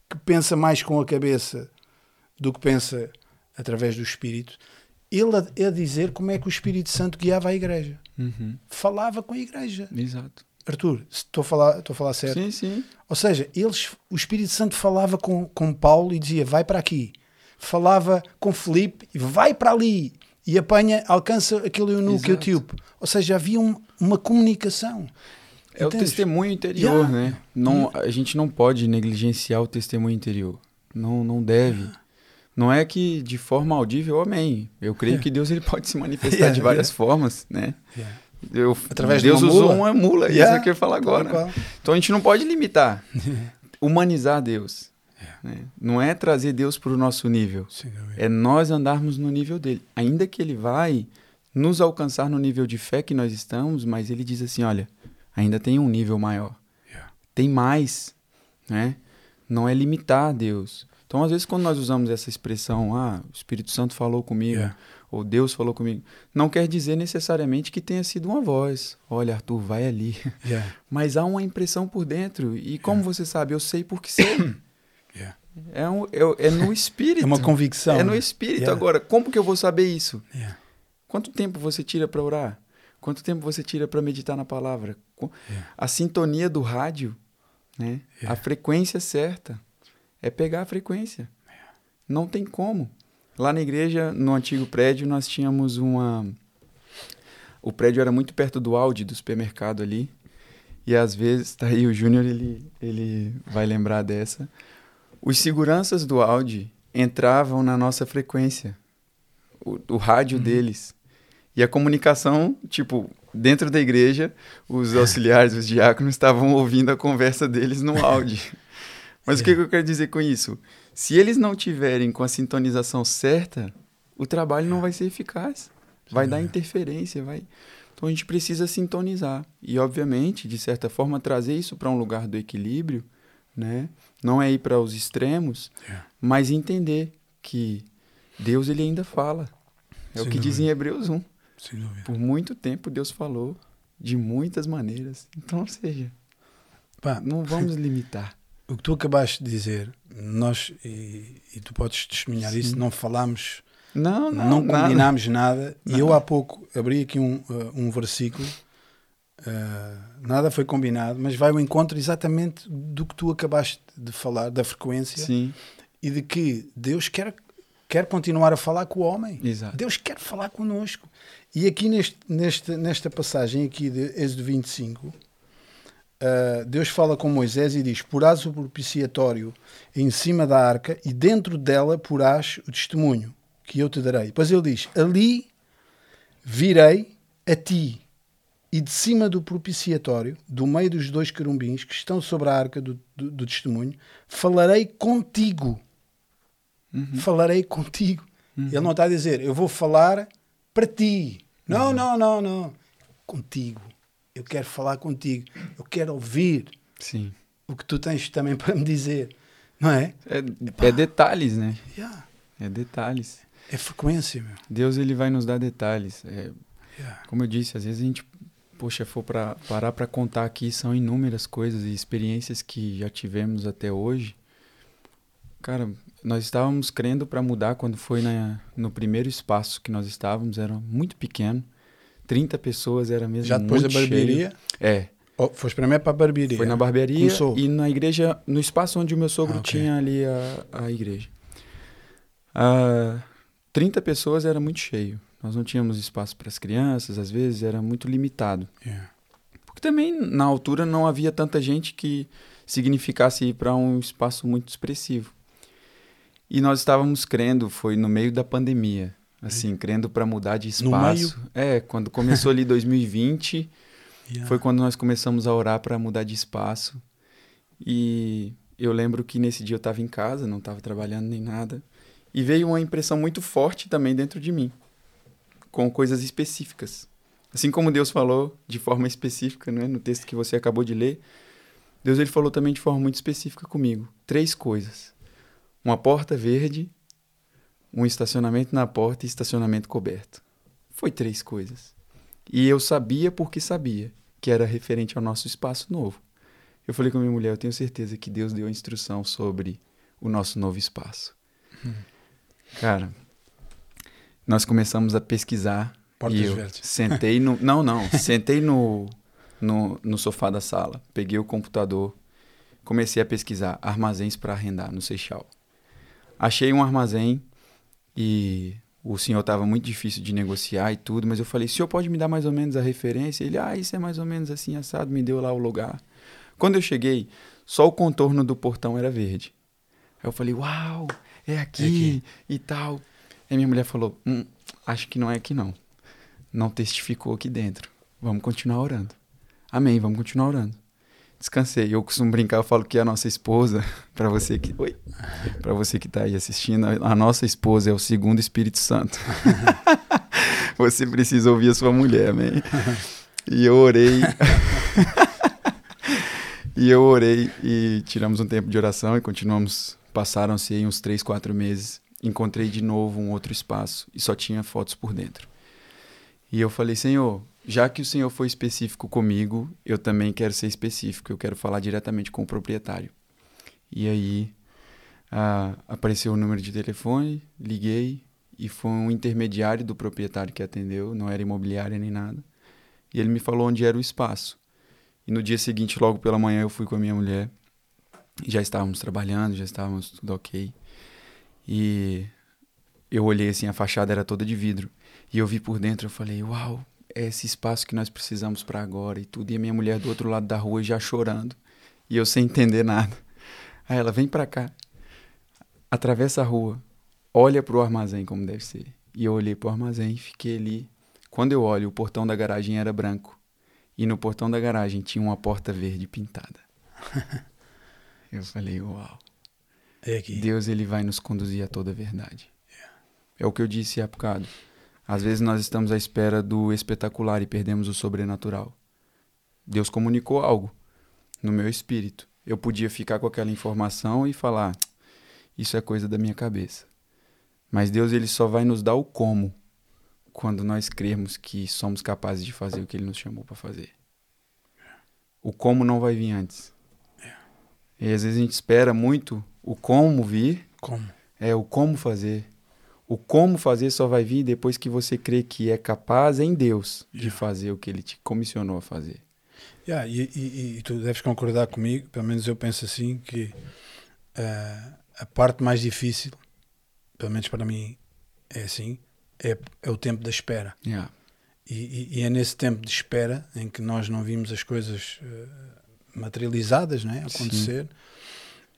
que pensa mais com a cabeça do que pensa através do Espírito, ele a, a dizer como é que o Espírito Santo guiava a igreja. Uhum. Falava com a igreja. Exato. Arthur, estou a falar, estou a falar certo. Sim, sim. Ou seja, eles, o Espírito Santo falava com, com Paulo e dizia vai para aqui. Falava com Filipe e vai para ali. E apanha, alcança aquele eunuco, etíope. Ou seja, havia um- uma comunicação. É o testemunho interior, Yeah. né? Não, a gente não pode negligenciar o testemunho interior. Não, não deve. Não é que de forma audível, amém. Eu creio Yeah. que Deus ele pode se *laughs* manifestar Yeah, de várias yeah. formas, né? Eu, Através de Deus uma usou mula. uma mula, isso Yeah. é o que eu falar agora. Qual. Então a gente não pode limitar. *laughs* Humanizar Deus. né? Não é trazer Deus para o nosso nível. Dúvida. É nós andarmos no nível dele. Ainda que ele vai nos alcançar no nível de fé que nós estamos, mas ele diz assim, olha, ainda tem um nível maior. Tem mais, né? Não é limitar Deus. Então, às vezes, quando nós usamos essa expressão, ah, o Espírito Santo falou comigo, Yeah. ou Deus falou comigo, não quer dizer necessariamente que tenha sido uma voz. Olha, Arthur, vai ali. Yeah. *laughs* Mas há uma impressão por dentro. E como você sabe? Eu sei porque sei. Yeah. *coughs* É, um- é- é no espírito. É uma convicção. É no né? espírito. Yeah. Agora, como que eu vou saber isso? Yeah. Quanto tempo você tira para orar? Quanto tempo você tira para meditar na palavra? Yeah. A sintonia do rádio, né? Yeah. A frequência certa é pegar a frequência. Não tem como. Lá na igreja, no antigo prédio, nós tínhamos uma o prédio era muito perto do Audi, do supermercado ali. E às vezes, tá aí o Júnior, ele, ele vai lembrar dessa. Os seguranças do Audi entravam na nossa frequência, o, o rádio uhum. deles. E a comunicação, tipo, dentro da igreja, os auxiliares, os diáconos estavam ouvindo a conversa deles no áudio. *laughs* Mas é. o que, que eu quero dizer com isso? Se eles não tiverem com a sintonização certa, o trabalho não vai ser eficaz. Vai dar interferência, vai. Então a gente precisa sintonizar e, obviamente, de certa forma, trazer isso para um lugar do equilíbrio, né? Não é ir para os extremos, é. mas entender que Deus ele ainda fala. É Sem o que dúvida. diz em Hebreus 1. Por muito tempo Deus falou de muitas maneiras. Então, ou seja, Pá, não vamos limitar. O que tu acabaste de dizer, nós, e, e tu podes testemunhar Sim. isso, não falamos, não, não, não combinámos nada. nada. E eu há pouco abri aqui um, uh, um versículo, uh, nada foi combinado, mas vai ao encontro exatamente do que tu acabaste de falar, da frequência. Sim. E de que Deus quer, quer continuar a falar com o homem. Exato. Deus quer falar connosco. E aqui neste, neste, nesta passagem aqui de Êxodo 25, Uh, Deus fala com Moisés e diz: Porás o propiciatório em cima da arca e dentro dela porás o testemunho que eu te darei. Depois ele diz: Ali virei a ti e de cima do propiciatório, do meio dos dois querumbins que estão sobre a arca do, do, do testemunho, falarei contigo. Uhum. Falarei contigo. Uhum. Ele não está a dizer: Eu vou falar para ti. Não, uhum. não, não, não. Contigo eu quero falar contigo, eu quero ouvir Sim. o que tu tens também para me dizer, não é? É, é detalhes, né? Yeah. É detalhes. É frequência, meu. Deus ele vai nos dar detalhes. É, yeah. Como eu disse, às vezes a gente, poxa, for para parar para contar aqui, são inúmeras coisas e experiências que já tivemos até hoje. Cara, nós estávamos crendo para mudar quando foi na, no primeiro espaço que nós estávamos, era muito pequeno. 30 pessoas era mesmo Já depois da barbearia? Cheio. É. Oh, foi mim para a barbearia. Foi na barbearia e na igreja, no espaço onde o meu sogro ah, okay. tinha ali a, a igreja. Uh, 30 pessoas era muito cheio. Nós não tínhamos espaço para as crianças, às vezes era muito limitado. Yeah. Porque também na altura não havia tanta gente que significasse ir para um espaço muito expressivo. E nós estávamos crendo, foi no meio da pandemia assim, crendo para mudar de espaço. É, quando começou ali *laughs* 2020, foi quando nós começamos a orar para mudar de espaço. E eu lembro que nesse dia eu estava em casa, não estava trabalhando nem nada, e veio uma impressão muito forte também dentro de mim, com coisas específicas. Assim como Deus falou de forma específica, é no texto que você acabou de ler, Deus ele falou também de forma muito específica comigo. Três coisas: uma porta verde, um estacionamento na porta e estacionamento coberto. Foi três coisas. E eu sabia porque sabia que era referente ao nosso espaço novo. Eu falei com a minha mulher, eu tenho certeza que Deus deu a instrução sobre o nosso novo espaço. Hum. *laughs* Cara, nós começamos a pesquisar Portas e eu verdes. sentei no *laughs* não não sentei no, no no sofá da sala peguei o computador comecei a pesquisar armazéns para arrendar no Seixal achei um armazém e o senhor estava muito difícil de negociar e tudo, mas eu falei, o senhor pode me dar mais ou menos a referência? Ele, ah, isso é mais ou menos assim, assado, me deu lá o lugar. Quando eu cheguei, só o contorno do portão era verde. Aí eu falei, uau, é aqui, é aqui. e tal. Aí minha mulher falou, hum, acho que não é aqui não. Não testificou aqui dentro. Vamos continuar orando. Amém, vamos continuar orando descansei. Eu costumo brincar, eu falo que a nossa esposa, *laughs* para você que, oi, para você que tá aí assistindo, a nossa esposa é o segundo Espírito Santo. *laughs* você precisa ouvir a sua mulher, amém. E eu orei. *laughs* e eu orei e tiramos um tempo de oração e continuamos. Passaram-se aí uns três, quatro meses. Encontrei de novo um outro espaço e só tinha fotos por dentro. E eu falei, Senhor, já que o senhor foi específico comigo, eu também quero ser específico, eu quero falar diretamente com o proprietário. E aí apareceu o número de telefone, liguei e foi um intermediário do proprietário que atendeu, não era imobiliária nem nada. E ele me falou onde era o espaço. E no dia seguinte, logo pela manhã, eu fui com a minha mulher. Já estávamos trabalhando, já estávamos tudo ok. E eu olhei assim, a fachada era toda de vidro. E eu vi por dentro, eu falei, uau, é esse espaço que nós precisamos para agora e tudo. E a minha mulher do outro lado da rua já chorando e eu sem entender nada. Aí ela vem para cá, atravessa a rua, olha pro armazém como deve ser. E eu olhei pro armazém e fiquei ali. Quando eu olho, o portão da garagem era branco. E no portão da garagem tinha uma porta verde pintada. *laughs* eu falei, uau. É. Deus ele vai nos conduzir a toda a verdade. É o que eu disse há bocado. Às vezes nós estamos à espera do espetacular e perdemos o sobrenatural. Deus comunicou algo no meu espírito. Eu podia ficar com aquela informação e falar: isso é coisa da minha cabeça. Mas Deus ele só vai nos dar o como quando nós crermos que somos capazes de fazer o que ele nos chamou para fazer. O como não vai vir antes. E às vezes a gente espera muito o como vir, Como? é o como fazer. O como fazer só vai vir depois que você crê que é capaz em Deus de Yeah. fazer o que ele te comissionou a fazer. Yeah, e, e- e tu deves concordar comigo, pelo menos eu penso assim, que eh, a parte mais difícil, pelo menos para mim é assim, é, é o tempo da espera. Yeah. E, e- é nesse tempo de espera em que nós não vimos as coisas eh, materializadas né, acontecer,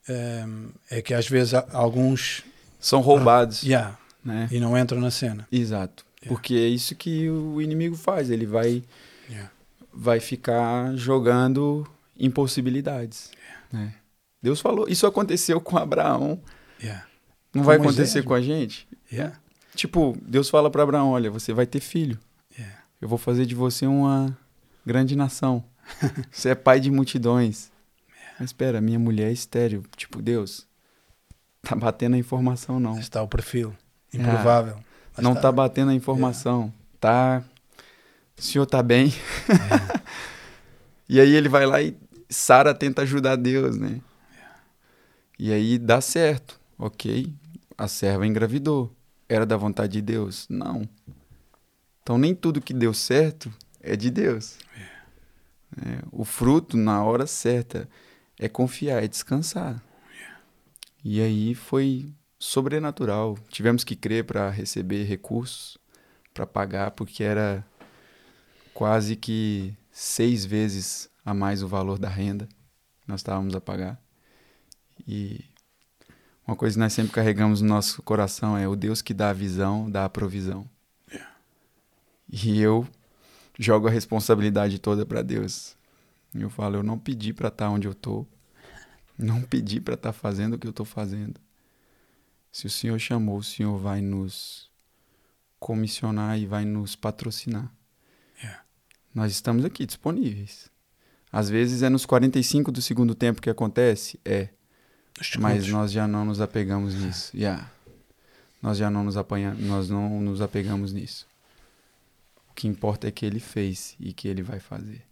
eh, é que às vezes alguns São roubados, yeah, né? e não entram na cena. Exato. Yeah. Porque é isso que o inimigo faz. Ele vai, Yeah. vai ficar jogando impossibilidades. né? Deus falou. Isso aconteceu com Abraão. Yeah. Não Com vai Moisés, acontecer com a gente? Yeah. Tipo, Deus fala para Abraão: olha, você vai ter filho. Yeah. Eu vou fazer de você uma grande nação. *laughs* Você é pai de multidões. Mas espera, minha mulher é estéreo. Tipo, Deus, tá batendo a informação não. Está o perfil. Improvável. Lá não está. tá batendo a informação. Tá. O senhor tá bem. *laughs* e aí ele vai lá e Sara tenta ajudar Deus, né? E aí dá certo. Ok. A serva engravidou. Era da vontade de Deus? Não. Então nem tudo que deu certo é de Deus. É, o fruto, na hora certa, é confiar, é descansar. E aí foi sobrenatural. Tivemos que crer para receber recursos, para pagar, porque era quase que seis vezes a mais o valor da renda que nós estávamos a pagar. E uma coisa que nós sempre carregamos no nosso coração é o Deus que dá a visão, dá a provisão. E eu jogo a responsabilidade toda para Deus. Eu falo, eu não pedi para estar onde eu tô. Não pedi para estar fazendo o que eu tô fazendo. Se o Senhor chamou, o Senhor vai nos comissionar e vai nos patrocinar. Yeah. Nós estamos aqui disponíveis. Às vezes é nos 45 do segundo tempo que acontece, é, mas nós já não nos apegamos nisso. Yeah. Nós já não nos apanha, nós não nos apegamos nisso. O que importa é que ele fez e que ele vai fazer.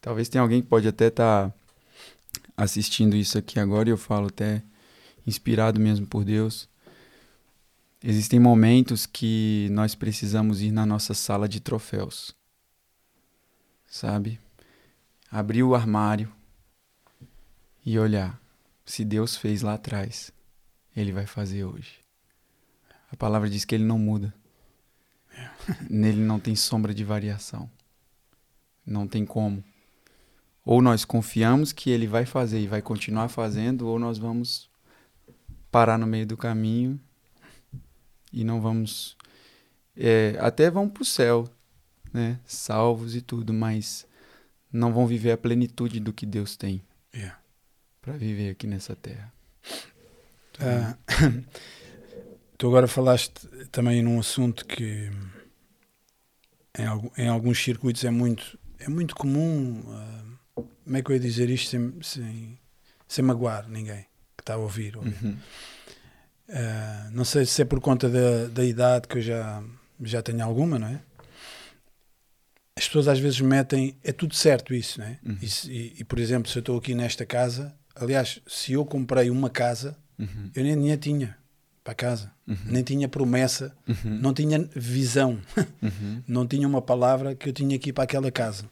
Talvez tenha alguém que pode até estar assistindo isso aqui agora e eu falo até inspirado mesmo por Deus. Existem momentos que nós precisamos ir na nossa sala de troféus. Sabe? Abrir o armário e olhar. Se Deus fez lá atrás, Ele vai fazer hoje. A palavra diz que Ele não muda. Nele não tem sombra de variação. Não tem como. Ou nós confiamos que Ele vai fazer e vai continuar fazendo, ou nós vamos parar no meio do caminho e não vamos. é, até vão para o céu, né? Salvos e tudo, mas não vão viver a plenitude do que Deus tem Yeah. para viver aqui nessa terra. Ah, *coughs* tu agora falaste também num assunto que em, algu- em alguns circuitos é muito, é muito comum. ah, como é que eu ia dizer isto sem, sem, sem magoar ninguém está a ouvir? ou- Uhum. Ah, não sei se é por conta da, da idade que eu já, já tenho alguma, não é? As pessoas às vezes metem, é tudo certo isso, não é? Uhum. E, e- e, por exemplo, se eu estou aqui nesta casa, aliás, se eu comprei uma casa, Uhum. eu nem dinheiro tinha para casa, Uhum. nem tinha promessa, Uhum. não tinha visão, Uhum. *laughs* não tinha uma palavra que eu tinha aqui para aquela casa.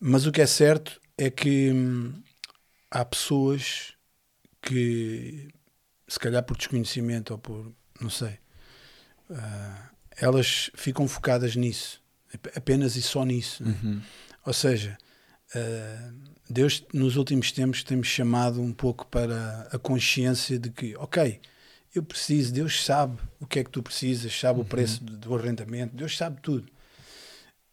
Mas o que é certo é que hum, há pessoas que, se calhar por desconhecimento ou por, não sei, ah, elas ficam focadas nisso, apenas e só nisso. né? Uhum. Ou seja, eh, Deus nos últimos tempos tem-me chamado um pouco para a consciência de que, ok, eu preciso, Deus sabe o que é que tu precisas, sabe o preço do, do arrendamento, Deus sabe tudo.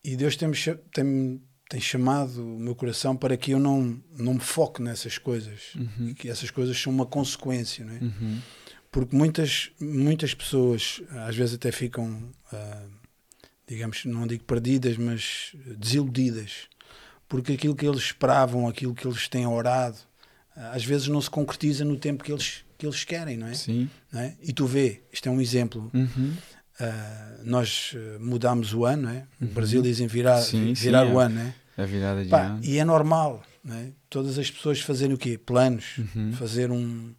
E Deus tem, tem, tem chamado o meu coração para que eu não, não me foque nessas coisas, e que essas coisas são uma consequência, não é? Uhum. Porque muitas, muitas pessoas às vezes até ficam, ah, digamos, não digo perdidas, mas desiludidas. Porque aquilo que eles esperavam, aquilo que eles têm orado, ah, às vezes não se concretiza no tempo que eles, que eles querem, não é? Sim. Não é? E tu vê, isto é um exemplo. Uhum. Ah, nós ah, mudámos o ano, é? No Brasil dizem virar, Sim, virar sim, o é. ano, é? A virada de Pá, ano. e é normal, é? Todas as pessoas fazerem o quê? Planos, Uhum. fazer um-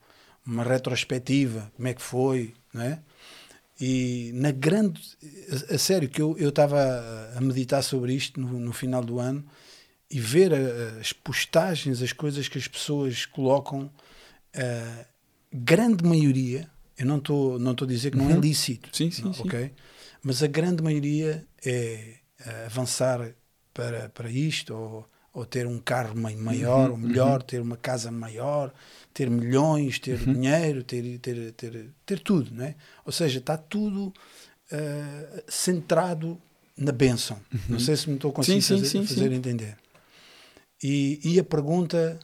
uma retrospectiva, como é que foi, não é? E na grande, a, a sério, que eu estava a- a meditar sobre isto no, no final do ano e ver a- as postagens, as coisas que as pessoas colocam, a grande maioria, eu não estou não a dizer que não é Uhum. lícito, Sim, sim, não, sim. ok? Mas a grande maioria é eh, avançar para, para isto, ou, ou ter um carro mai- maior, Uhum, ou melhor, ter uma casa maior, ter milhões, ter Uhum. dinheiro, ter, ter, ter, ter tudo, não é? Ou seja, está tudo eh, centrado na bênção. Não sei se me estou conseguindo Uhum. Sim, fazer, sim, fazer sim. entender. E, e a pergunta,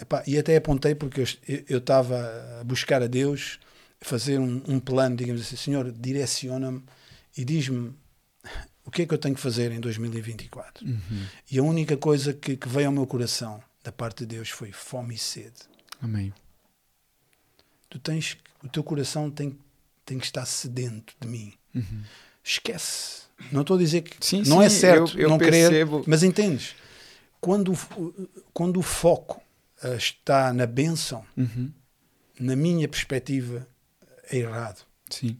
epá, e até apontei porque eu estava a buscar a Deus, fazer um, um plano, digamos assim, Senhor, direciona-me e diz-me o que é que eu tenho que fazer em 2024. Uhum. E a única coisa que, que veio ao meu coração da parte de Deus foi fome e sede. Amém. Tu tens, o teu coração tem, tem que estar sedento de mim. Uhum. Esquece. Não estou a dizer que Sim, não sim, é certo eu- eu não querer, percebo. mas entendes? Quando, quando o foco ah, está na bênção, Uhum. na minha perspectiva, é errado. Sim.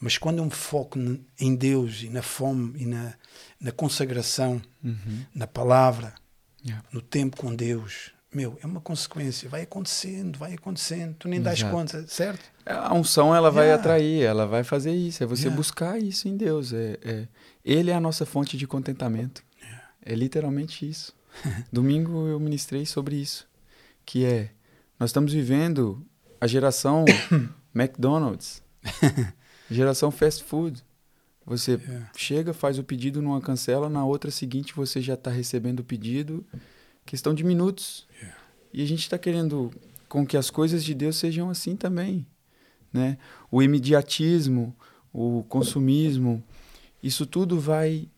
Mas quando eu me foco em Deus e na fome e na, na consagração, Uhum. na palavra, Yeah. no tempo com Deus, meu, é uma consequência. Vai acontecendo, vai acontecendo. Tu nem das conta, certo? A unção ela vai Yeah. atrair, ela vai fazer isso. É você Yeah. buscar isso em Deus. É, é- Ele é a nossa fonte de contentamento. É literalmente isso. *laughs* Domingo eu ministrei sobre isso, que é nós estamos vivendo a geração *coughs* McDonald's, *laughs* geração fast food. Você Yeah. chega, faz o pedido numa cancela, na outra seguinte você já está recebendo o pedido. Questão de minutos. Yeah. E a gente está querendo com que as coisas de Deus sejam assim também, né? O imediatismo, o consumismo, isso tudo vai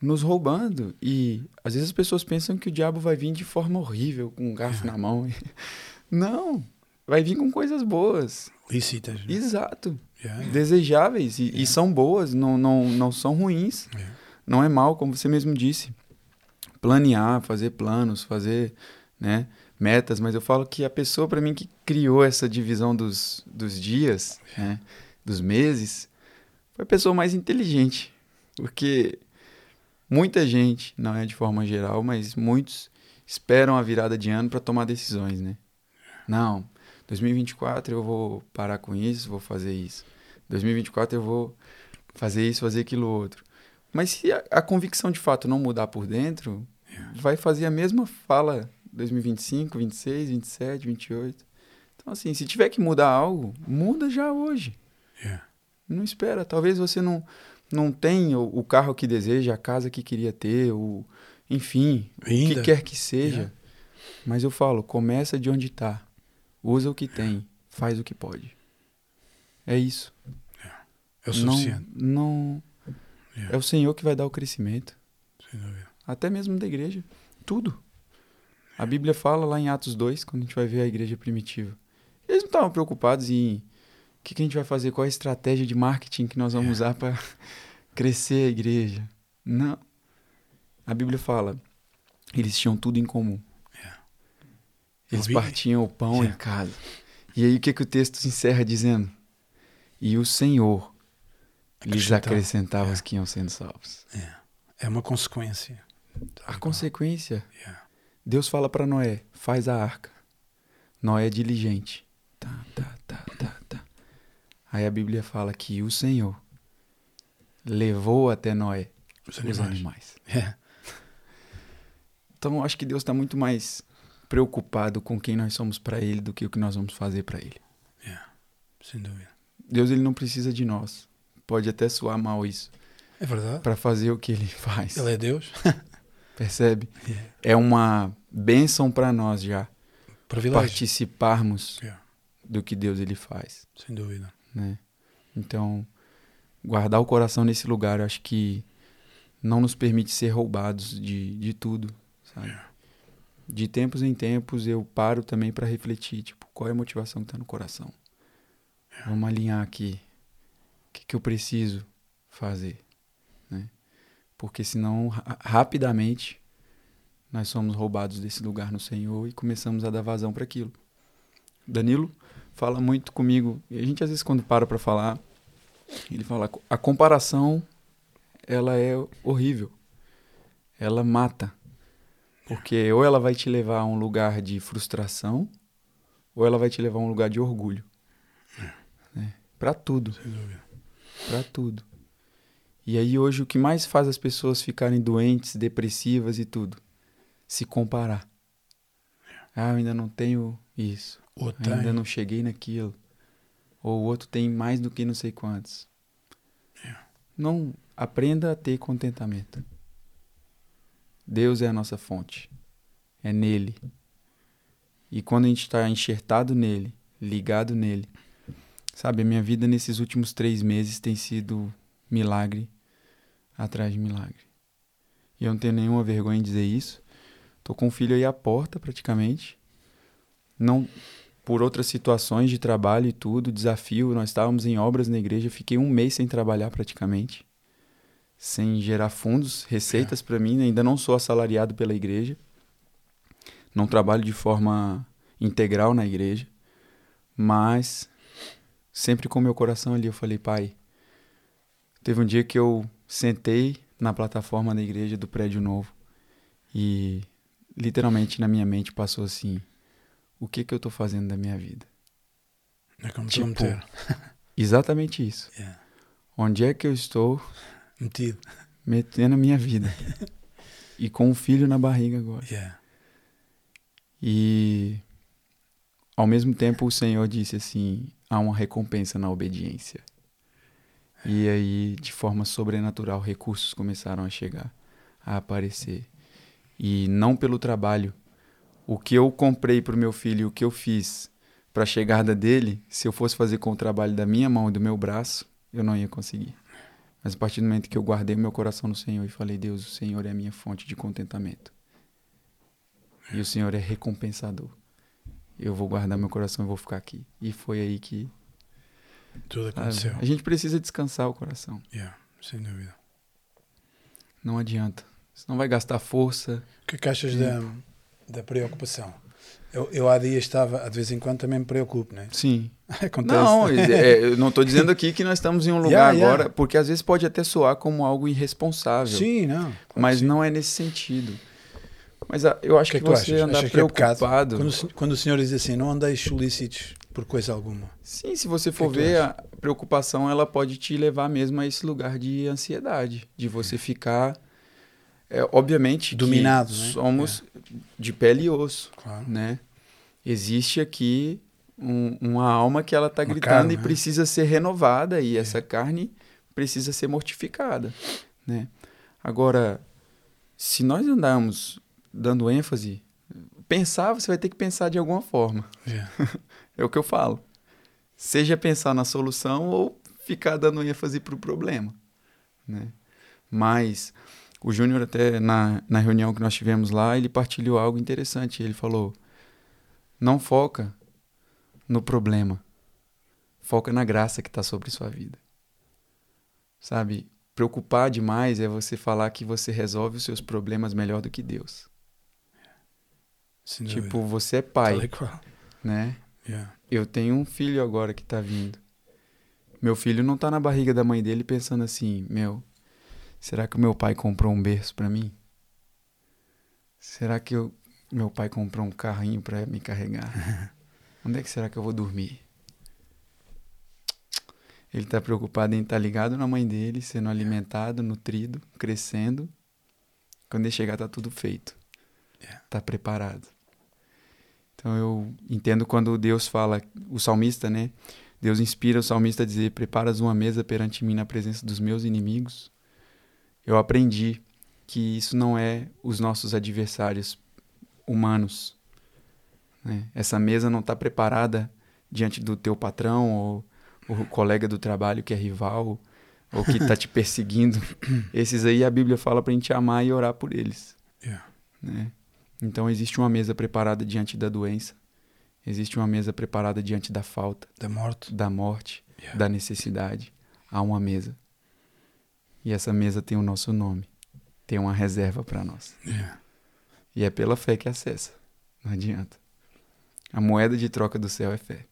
nos roubando e às vezes as pessoas pensam que o diabo vai vir de forma horrível, com um garfo na mão. *laughs* Não, vai vir com coisas boas. Lícitas. né? Exato Yeah. desejáveis e, e são boas, não, não, não são ruins. Não é mal, como você mesmo disse. Planear, fazer planos, fazer né, metas, mas eu falo que a pessoa, para mim, que criou essa divisão dos, dos dias, né, dos meses, foi a pessoa mais inteligente. Porque muita gente, não é de forma geral, mas muitos esperam a virada de ano para tomar decisões, né? Não, 2024 eu vou parar com isso, vou fazer isso. 2024 eu vou fazer isso, fazer aquilo outro. Mas se a, a convicção de fato não mudar por dentro, vai fazer a mesma fala 2025, 26, 27, 28. Então assim, se tiver que mudar algo, muda já hoje. Yeah. Não espera. Talvez você não, não tenha o, o carro que deseja, a casa que queria ter, o, enfim, o Ainda. que quer que seja. Yeah. Mas eu falo, começa de onde está. Usa o que tem, faz o que pode. É isso. É o suficiente. Não, não Yeah. é o Senhor que vai dar o crescimento, Sem dúvida. até mesmo da igreja, tudo. A Bíblia fala lá em Atos 2, quando a gente vai ver a igreja primitiva. Eles não estavam preocupados em o que, que a gente vai fazer, qual é a estratégia de marketing que nós vamos usar para *laughs* crescer a igreja. Não. A Bíblia fala, eles tinham tudo em comum. Eles vi. partiam o pão Yeah. em casa. E aí o que, que o texto encerra dizendo? E o Senhor lhes Acrescentava. Yeah. os que iam sendo salvos. É uma consequência. A consequência, Yeah. Deus fala para Noé, faz a arca. Noé é diligente. Tá, tá, tá, tá, tá. Aí a Bíblia fala que o Senhor levou até Noé Os os animais. animais. É. Então, acho que Deus está muito mais preocupado com quem nós somos para Ele do que o que nós vamos fazer para Ele. Sem dúvida. Deus ele não precisa de nós. Pode até soar mal isso É verdade. para fazer o que Ele *laughs* faz. Ele é Deus. *laughs* Percebe? Yeah. É uma bênção para nós já Privilégio. participarmos Yeah. do que Deus ele faz. Sem dúvida. né? Então, guardar o coração nesse lugar, eu acho que não nos permite ser roubados de, de tudo, sabe? De tempos em tempos eu paro também para refletir, tipo, qual é a motivação que tá no coração? Vamos alinhar aqui. O que, que eu preciso fazer, né? Porque senão, ra- rapidamente, nós somos roubados desse lugar no Senhor e começamos a dar vazão para aquilo. Danilo fala muito comigo, e a gente às vezes quando para para falar, ele fala, a comparação ela é horrível. Ela mata. Porque ou ela vai te levar a um lugar de frustração, ou ela vai te levar a um lugar de orgulho. Né? Para tudo, Sem dúvida. para tudo. E aí hoje o que mais faz as pessoas ficarem doentes, depressivas e tudo, se comparar. Ah, eu ainda não tenho isso. Ou Ainda tem. não cheguei naquilo. Ou o outro tem mais do que não sei quantos. Não aprenda a ter contentamento. Deus é a nossa fonte. É nele. E quando a gente está enxertado nele, ligado nele, sabe, a minha vida nesses últimos três meses tem sido milagre atrás de milagre. E eu não tenho nenhuma vergonha em dizer isso. Tô com um filho aí à porta, praticamente. Não por outras situações de trabalho e tudo, desafio. Nós estávamos em obras na igreja, fiquei um mês sem trabalhar praticamente, sem gerar fundos, receitas para mim. Ainda não sou assalariado pela igreja, não trabalho de forma integral na igreja, mas sempre com meu coração ali eu falei, pai. Teve um dia que eu sentei na plataforma da igreja do prédio novo e literalmente na minha mente passou assim: o que que eu tô fazendo da minha vida? É como Tipo. *laughs* Exatamente isso. Yeah. Onde é que eu estou Metido. metendo a minha vida? e com um filho na barriga agora. Yeah. E ao mesmo tempo o Senhor disse assim: há uma recompensa na obediência. E aí, de forma sobrenatural, recursos começaram a chegar, a aparecer. E não pelo trabalho. O que eu comprei para o meu filho, o que eu fiz para a chegada dele, se eu fosse fazer com o trabalho da minha mão e do meu braço, eu não ia conseguir. Mas a partir do momento que eu guardei meu coração no Senhor e falei: Deus, o Senhor é a minha fonte de contentamento. E o Senhor é recompensador. Eu vou guardar meu coração e vou ficar aqui. E foi aí que. Tudo sabe, aconteceu. a gente precisa descansar o coração. Yeah. Sem dúvida. Não adianta. Senão vai gastar força. O que é que achas da, da preocupação? Eu, eu há dias estava, de vez em quando também me preocupo, né? Sim. *laughs* Acontece. Não, é, eu não estou dizendo aqui que nós estamos em um *laughs* lugar Yeah, yeah. agora, porque às vezes pode até soar como algo irresponsável. Sim, não. Mas sim. não é nesse sentido. Mas ah, eu acho O que que, é que você é pecado? preocupado. Quando, o sen- quando o senhor diz assim, não andeis solícitos por coisa alguma. Sim, se você for que ver, a preocupação ela pode te levar mesmo a esse lugar de ansiedade, de você ficar, é, obviamente, que Dominado, né? somos de pele e osso, Claro. né? Existe aqui um- uma alma que ela está gritando carne, e né? precisa ser renovada e essa carne precisa ser mortificada, né? Agora, se nós andarmos dando ênfase, pensar, você vai ter que pensar de alguma forma. Yeah. *laughs* É o que eu falo. Seja pensar na solução ou ficar dando ênfase para o problema. Né? Mas o Júnior, até na, na reunião que nós tivemos lá, ele partilhou algo interessante. Ele falou: não foca no problema, foca na graça que está sobre sua vida. Sabe? Preocupar demais é você falar que você resolve os seus problemas melhor do que Deus. Sem Tipo, dúvida. você é pai, né? Yeah. Eu tenho um filho agora que tá vindo. Meu filho não tá na barriga da mãe dele pensando assim, meu, será que o meu pai comprou um berço pra mim? Será que eu, meu pai comprou um carrinho pra me carregar? *laughs* Onde é que será que eu vou dormir? Ele está preocupado em estar tá ligado na mãe dele, sendo alimentado, nutrido, crescendo. Quando ele chegar, tá tudo feito. Yeah. Tá preparado. Então eu entendo quando Deus fala, o salmista, né? Deus inspira o salmista a dizer: Preparas uma mesa perante mim na presença dos meus inimigos. Eu aprendi que isso não é os nossos adversários humanos. Né? Essa mesa não está preparada diante do teu patrão ou o colega do trabalho que é rival ou que está te *laughs* perseguindo. Esses aí a Bíblia fala para a gente amar e orar por eles. Yeah. Né? Então existe uma mesa preparada diante da doença, existe uma mesa preparada diante da falta, da morte, da morte, yeah. da necessidade. Há uma mesa. E essa mesa tem o nosso nome, tem uma reserva para nós. Yeah. E é pela fé que acessa. Não adianta. A moeda de troca do céu é fé.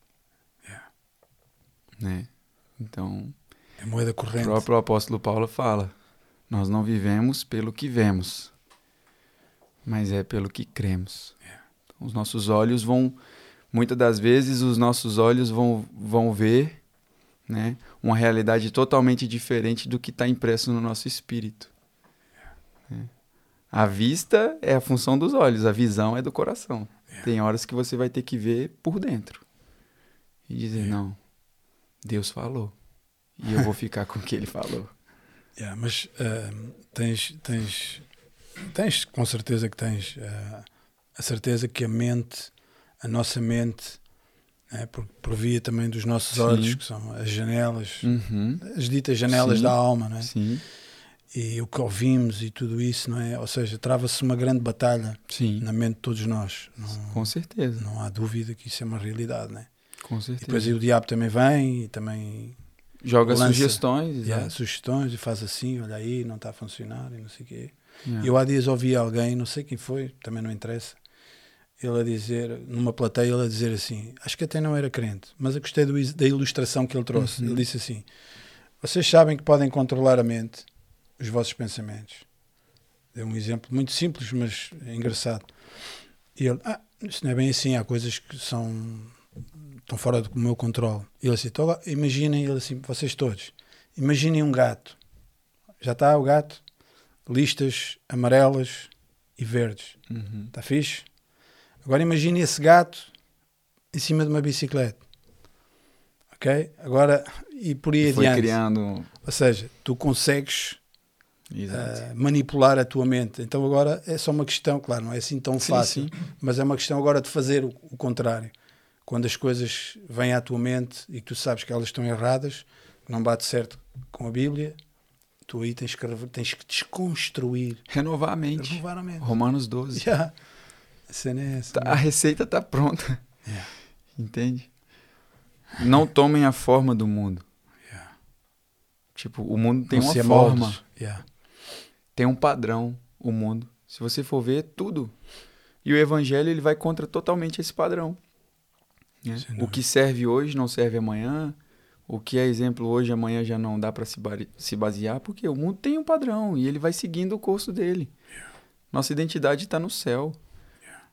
Yeah. Né? Então, é moeda corrente. o próprio apóstolo Paulo fala: Nós não vivemos pelo que vemos, mas é pelo que cremos. Yeah. Então, os nossos olhos vão, muitas das vezes, os nossos olhos vão, vão ver né, uma realidade totalmente diferente do que está impresso no nosso espírito. Yeah. A vista é a função dos olhos, a visão é do coração. Yeah. Tem horas que você vai ter que ver por dentro e dizer: Yeah. Não, Deus falou. E eu vou *laughs* ficar com o que ele falou. Yeah, mas uh, tens, tens, tens, com certeza que tens uh, a certeza que a mente, a nossa mente, né, por, por via também dos nossos Sim. olhos, que são as janelas, Uhum. as ditas janelas Sim. da alma, não é? Sim, e o que ouvimos e tudo isso, não é? Ou seja, trava-se uma grande batalha sim, na mente de todos nós. Não, com certeza, não há dúvida que isso é uma realidade, não é? com E certeza. depois aí o diabo também vem e também Joga lança- sugestões, yeah, sugestões e faz assim, olha aí, não está a funcionar e não sei o quê. Yeah. Eu há dias ouvi alguém, não sei quem foi, também não interessa, ele a dizer, numa plateia, ele a dizer assim, acho que até não era crente, mas eu gostei do da ilustração que ele trouxe. Uhum. Ele disse assim: Vocês sabem que podem controlar a mente, os vossos pensamentos. Deu um exemplo muito simples, mas é engraçado. E ele, ah, isso não é bem assim, há coisas que são estão fora do meu controle. E ele assim, imaginem, ele assim, vocês todos, imaginem um gato. Já está o gato, listas amarelas e verdes. Uhum. Está fixe? Agora imagine esse gato em cima de uma bicicleta. Ok? Agora, e por aí E foi adiante. criando. Ou seja, tu consegues ah, manipular a tua mente. Então agora é só uma questão, claro, não é assim tão Sim, fácil, sim. mas é uma questão agora de fazer o, o contrário. Quando as coisas vêm à tua mente e que tu sabes que elas estão erradas, não bate certo com a Bíblia, tu aí tens que, tens que desconstruir, Renovar a mente. renovar a mente. Romanos 12. *laughs* Yeah. A cena é essa. Tá- a receita está pronta. Yeah. Entende? Não tomem a forma do mundo. Yeah. Tipo, o mundo tem Não uma forma. Yeah. tem um padrão, o mundo. Se você for ver, tudo. E o evangelho, ele vai contra totalmente esse padrão. né? O que serve hoje não serve amanhã. O que é exemplo hoje, amanhã já não dá para se, se basear, porque o mundo tem um padrão e ele vai seguindo o curso dele. Nossa identidade está no céu.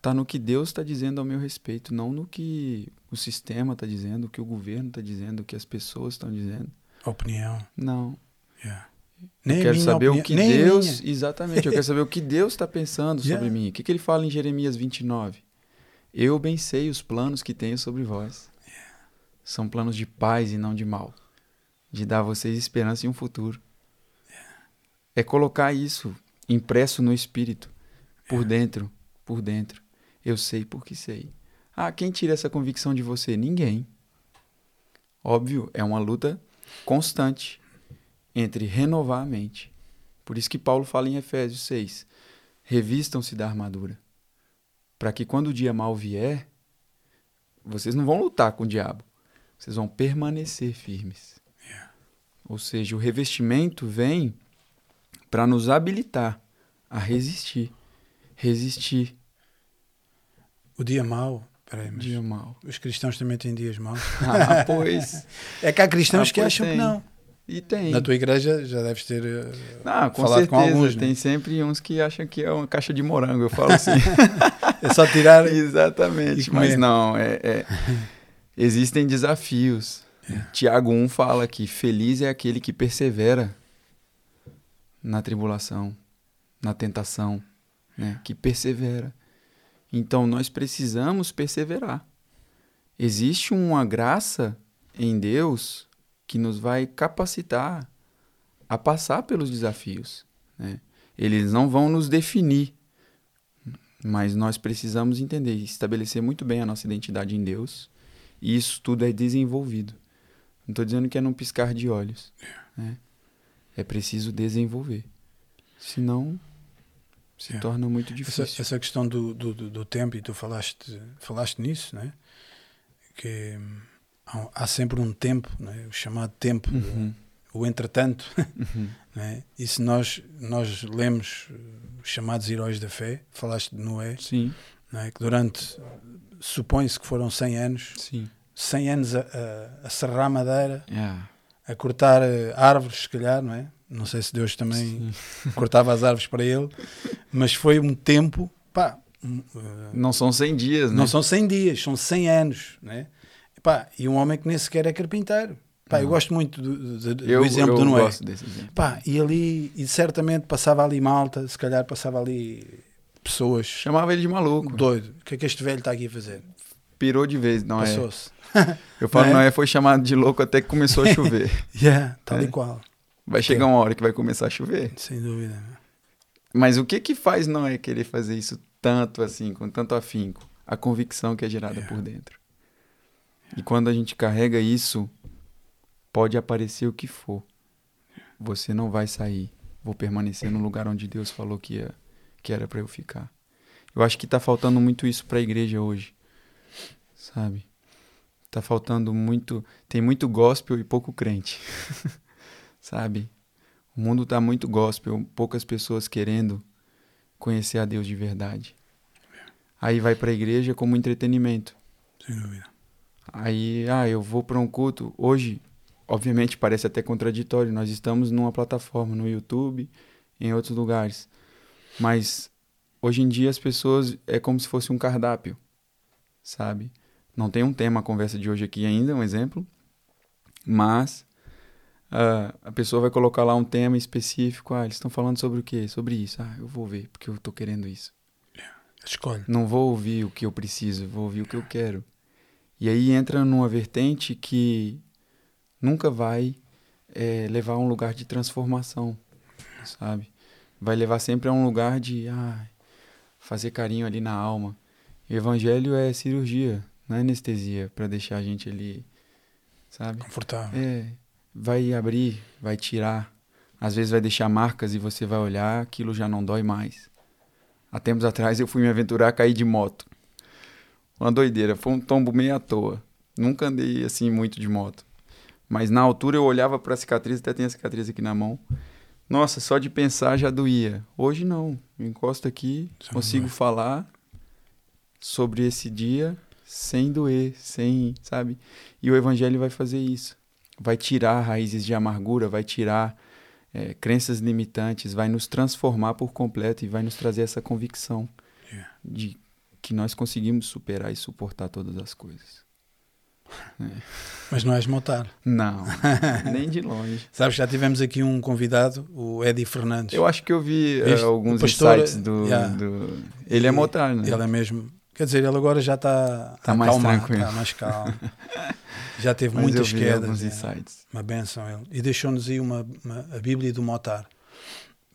Está no que Deus está dizendo ao meu respeito, não no que o sistema está dizendo, o que o governo está dizendo, o que as pessoas estão dizendo. Opinião. Não. Yeah. Eu Nem a quero saber o opinião- que nem Deus. minha. Exatamente, eu quero saber o que Deus está pensando Yeah. sobre mim. O que, que ele fala em Jeremias 29? Eu bem sei os planos que tenho sobre vós. São planos de paz e não de mal. De dar a vocês esperança e um futuro. É colocar isso impresso no espírito, por dentro, por dentro. Eu sei porque sei. Ah, quem tira essa convicção de você? Ninguém. Óbvio, é uma luta constante entre renovar a mente. Por isso que Paulo fala em Efésios 6: revistam-se da armadura, para que quando o dia mal vier, vocês não vão lutar com o diabo, vocês vão permanecer firmes. Ou seja, o revestimento vem para nos habilitar a resistir. Resistir O dia mau. Peraí, mas dia mal. os cristãos também têm dias maus. *laughs* Ah, pois. É que há cristãos Ah, que acham tem. que não. E tem. Na tua igreja já deves ter. eh, Ah, com falado com certeza. alguns, né? Tem sempre uns que acham que é uma caixa de morango. Eu falo assim. *laughs* É só tirar. *laughs* Exatamente. Mas não, é, é- existem desafios. Tiago 1 fala que feliz é aquele que persevera na tribulação, na tentação, né? que persevera. Então nós precisamos perseverar. Existe uma graça em Deus que nos vai capacitar a passar pelos desafios. Né? Eles não vão nos definir, mas nós precisamos entender e estabelecer muito bem a nossa identidade em Deus. E isso tudo é desenvolvido. Não estou dizendo que é num piscar de olhos. Né? É preciso desenvolver. Senão, se é. torna muito difícil. Essa, essa questão do, do, do, tempo, e tu falaste, falaste nisso, né? que hum, há, há sempre um tempo, né? o chamado tempo, uhum. o entretanto. *laughs* Uhum. Né? E se nós, nós lemos os chamados heróis da fé, falaste de Noé, Sim. Né? que durante, supõe-se que foram 100 anos, Sim. 100 anos a, a, a serrar madeira, yeah. a cortar eh, árvores, se calhar, não é? Não sei se Deus também *laughs* cortava as árvores para ele, mas foi um tempo, pá. Não são 100 dias, né? Não são 100 dias, são 100 anos, né? Pá, e um homem que nem sequer é carpinteiro. Pá, eu gosto muito do, do, do eu, exemplo eu do Noé. Exemplo. Pá, e ali, e certamente passava ali malta, se calhar passava ali pessoas. Chamava ele de maluco. Doido. O que é que este velho está aqui a fazer? Pirou de vez, não é? Passou-se. Eu falo, *laughs* não é? Noé foi chamado de louco até que começou a chover. *laughs* yeah, tal é. e qual. Vai chegar uma hora que vai começar a chover. Sem dúvida. Mas o que que faz não é querer fazer isso tanto assim, com tanto afinco? A convicção que é gerada yeah. por dentro. E quando a gente carrega isso, pode aparecer o que for. Você não vai sair. Vou permanecer no lugar onde Deus falou que, ia, que era para eu ficar. Eu acho que está faltando muito isso para a igreja hoje. Sabe? Tá faltando muito. Tem muito gospel e pouco crente. *laughs* sabe? O mundo está muito gospel, poucas pessoas querendo conhecer a Deus de verdade. Aí vai para a igreja como entretenimento. Sem dúvida. Aí, ah, eu vou para um culto. Hoje, obviamente, parece até contraditório. Nós estamos numa plataforma, no YouTube, em outros lugares. Mas hoje em dia as pessoas é como se fosse um cardápio, sabe? Não tem um tema a conversa de hoje aqui ainda, um exemplo. Mas Uh, a pessoa vai colocar lá um tema específico. Ah, eles estão falando sobre o quê? Sobre isso. Ah, eu vou ver, porque eu estou querendo isso. Escolhe. Não vou ouvir o que eu preciso, vou ouvir o que eu quero. E aí entra numa vertente que nunca vai é, levar a um lugar de transformação, sabe? Vai levar sempre a um lugar de ah, fazer carinho ali na alma. O evangelho é cirurgia, não é anestesia, para deixar a gente ali, sabe? Confortável. É vai abrir, vai tirar. Às vezes vai deixar marcas e você vai olhar, aquilo já não dói mais. Há tempos atrás eu fui me aventurar a cair de moto. Uma doideira, foi um tombo meio à toa. Nunca andei assim muito de moto. Mas na altura eu olhava para a cicatriz, até tem a cicatriz aqui na mão. Nossa, só de pensar já doía. Hoje não. Eu encosto aqui, consigo falar sobre esse dia sem doer, sem, sabe? E o evangelho vai fazer isso vai tirar raízes de amargura, vai tirar é, crenças limitantes, vai nos transformar por completo e vai nos trazer essa convicção yeah. de que nós conseguimos superar e suportar todas as coisas. É. *laughs* Mas não és motar. Não, *laughs* nem de longe. Sabes, já tivemos aqui um convidado, o Eddie Fernandes. Eu acho que eu vi uh, alguns pastor, insights do, yeah. do... Ele é motar, né? Ele é mesmo. Quer dizer, ele agora já está tá mais tranquilo. Está mais calmo. *laughs* Já teve Mas muitas quedas. É. Uma benção ele. E deixou-nos aí uma, uma, a Bíblia do Motar.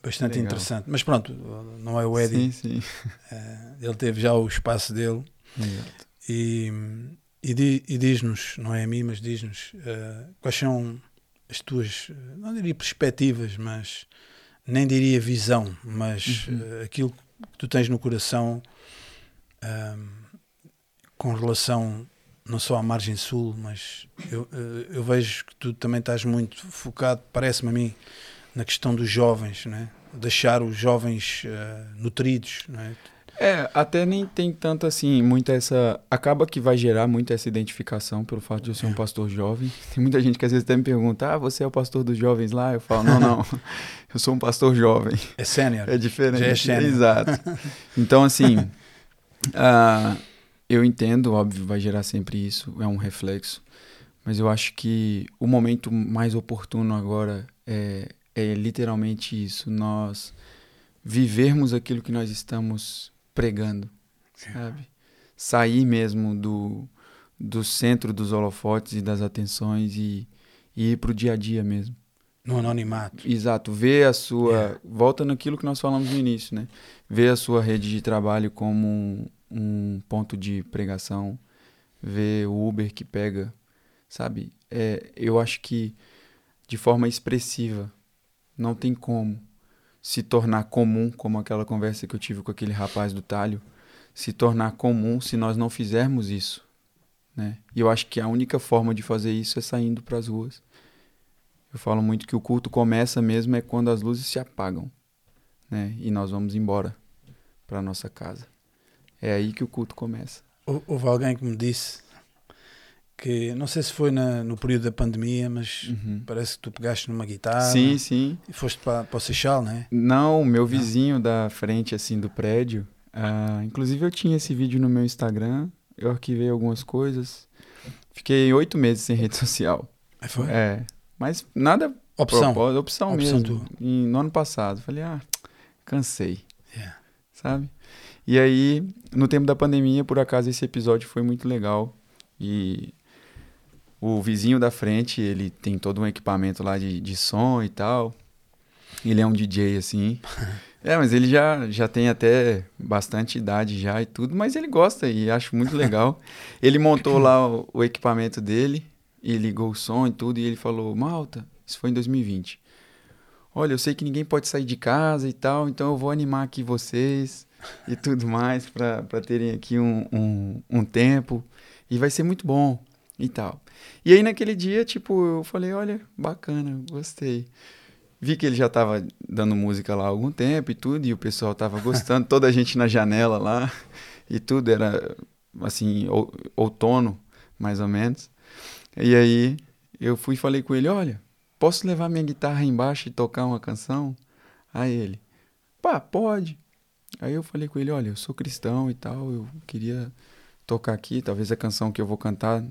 Bastante Legal. interessante. Mas pronto, não é o Eddie. Sim, sim. *laughs* É, ele teve já o espaço dele. Exato. E, e, e diz-nos, não é a mim, mas diz-nos uh, quais são as tuas, não diria perspectivas, mas nem diria visão, mas uhum. uh, aquilo que tu tens no coração um, com relação não só à margem sul, mas eu, eh, eu vejo que tu também estás muito focado, parece-me a mim, na questão dos jovens, né? deixar os jovens uh, nutridos. Né? É, até nem tem tanto assim, muita essa. Acaba que vai gerar muito essa identificação pelo fato de eu ser um é. pastor jovem. Tem muita gente que às vezes até me pergunta: ah, você é o pastor dos jovens lá? Eu falo: não, não, *laughs* eu sou um pastor jovem. É sênior. É diferente. Já é sênior. Exato. *laughs* Então, assim. Uh, eu entendo, óbvio, vai gerar sempre isso, é um reflexo. Mas eu acho que o momento mais oportuno agora é, é literalmente isso, nós vivermos aquilo que nós estamos pregando, sabe? Sair mesmo do, do centro dos holofotes e das atenções e, e ir para o dia a dia mesmo. No anonimato. Exato, ver a sua. Yeah. Volta naquilo que nós falamos no início, né? Ver a sua rede de trabalho como um, ponto de pregação, ver o Uber que pega, sabe? É, eu acho que de forma expressiva não tem como se tornar comum, como aquela conversa que eu tive com aquele rapaz do talho, se tornar comum se nós não fizermos isso, né? E eu acho que a única forma de fazer isso é saindo para as ruas. Eu falo muito que o culto começa mesmo é quando as luzes se apagam, né? E nós vamos embora para nossa casa. É aí que o culto começa. Hou- Houve alguém que me disse que, não sei se foi na- no período da pandemia, mas Uhum. parece que tu pegaste numa guitarra Sim, sim. e foste para, para o Seixal, não é? Não, meu vizinho da frente assim do prédio. ah, inclusive eu tinha esse vídeo no meu Instagram. Eu arquivei algumas coisas. Fiquei oito meses sem rede social. Aí foi? É, mas nada Opção. propósito, opção, Opção mesmo. Em, no ano passado, falei, ah, cansei, Yeah. sabe? E aí, no tempo da pandemia, por acaso esse episódio foi muito legal e o vizinho da frente, ele tem todo um equipamento lá de, de som e tal. Ele é um DJ assim. *laughs* É, mas ele já, já tem até bastante idade já e tudo, mas ele gosta e acho muito legal. *laughs* Ele montou lá o, o equipamento dele e ligou o som e tudo, e ele falou: Malta, isso foi em 2020. Olha, eu sei que ninguém pode sair de casa e tal, então eu vou animar aqui vocês e tudo mais para terem aqui um, um, um tempo e vai ser muito bom e tal. E aí naquele dia, tipo, eu falei: Olha, bacana, gostei. Vi que ele já tava dando música lá há algum tempo e tudo, e o pessoal tava *laughs* gostando, toda a gente na janela lá e tudo, era assim, ou- outono, mais ou menos. E aí eu fui e falei com ele, olha, posso levar minha guitarra embaixo e tocar uma canção? Aí ele, pá, pode. Aí eu falei com ele, olha, eu sou cristão e tal, eu queria tocar aqui, talvez a canção que eu vou cantar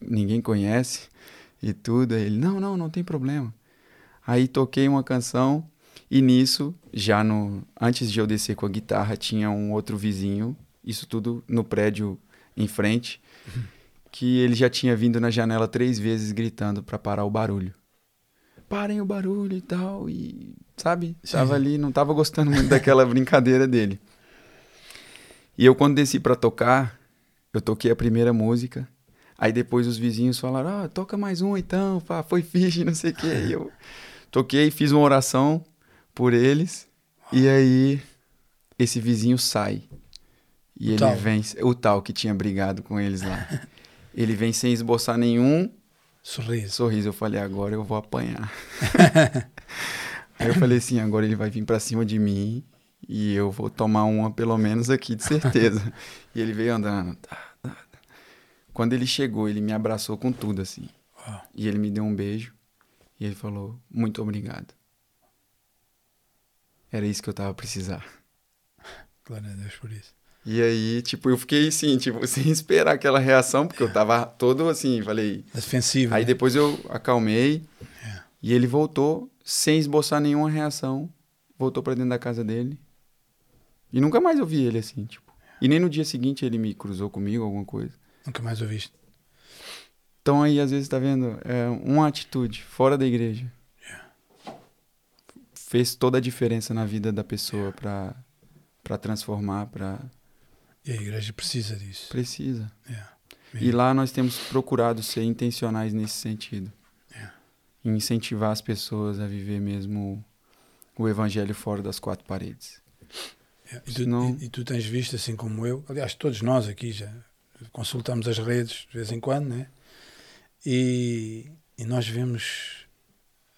ninguém conhece e tudo. Aí ele, não, não, não tem problema. Aí toquei uma canção e nisso, já no antes de eu descer com a guitarra, tinha um outro vizinho, isso tudo no prédio em frente, que ele já tinha vindo na janela três vezes gritando para parar o barulho. Parem o barulho e tal, e sabe? Sim. Tava ali, não tava gostando muito daquela *laughs* brincadeira dele. E eu quando desci para tocar, eu toquei a primeira música. Aí depois os vizinhos falaram: "Ah, toca mais um então, pá, foi fixe, não sei o quê". E eu toquei, fiz uma oração por eles. E aí esse vizinho sai. E O ele tal. vem, o tal que tinha brigado com eles lá. *laughs* ele vem sem esboçar nenhum Sorriso. sorriso. Eu falei, agora eu vou apanhar. *laughs* *laughs* Aí eu falei assim, agora ele vai vir pra cima de mim e eu vou tomar uma pelo menos aqui, de certeza. *laughs* e ele veio andando. tá, tá, tá. Quando ele chegou, ele me abraçou com tudo, assim. Uau. E ele me deu um beijo e ele falou, muito obrigado. Era isso que eu tava a precisar. Glória a Deus por isso. E aí, tipo, eu fiquei assim, tipo, *laughs* sem esperar aquela reação, porque eu tava todo assim, falei, Defensivo. Aí né? depois eu acalmei É. e ele voltou sem esboçar nenhuma reação. Voltou pra dentro da casa dele. E nunca mais eu vi ele assim, tipo. E nem no dia seguinte ele me cruzou comigo, alguma coisa. Nunca mais ouviste. Então aí, às vezes, tá vendo? É uma atitude fora da igreja. Fez toda a diferença na vida da pessoa pra, pra transformar, pra... E a igreja precisa disso. Precisa. Yeah. E lá nós temos procurado ser intencionais nesse sentido. É. Incentivar as pessoas a viver mesmo o evangelho fora das quatro paredes. Yeah. E, tu, Senão- e- e tu tens visto, assim como eu, aliás, todos nós aqui já consultamos as redes de vez em quando, né? E, e nós vemos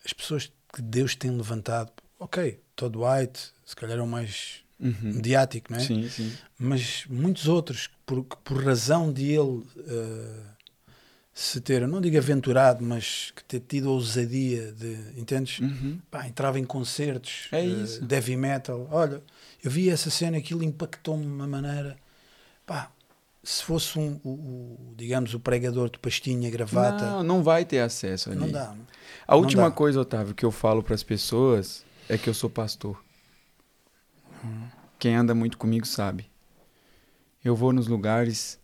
as pessoas que Deus tem levantado. Ok, Todd White, se calhar é o mais Uhum. mediático, não é? Sim, sim. mas muitos outros, por, por razão de ele eh, se ter, não digo aventurado, mas que ter tido a ousadia de, entendes? Uhum. Pá, entrava em concertos, É eh, isso. de heavy metal. Olha, eu vi essa cena, aquilo impactou-me de uma maneira. Pá, se fosse um, o, o, digamos, o pregador de pastinha, gravata. Não, não vai ter acesso ali. Não dá. não. A Não última dá. coisa, Otávio, que eu falo para as pessoas é que eu sou pastor. Quem anda muito comigo sabe. Eu vou nos lugares,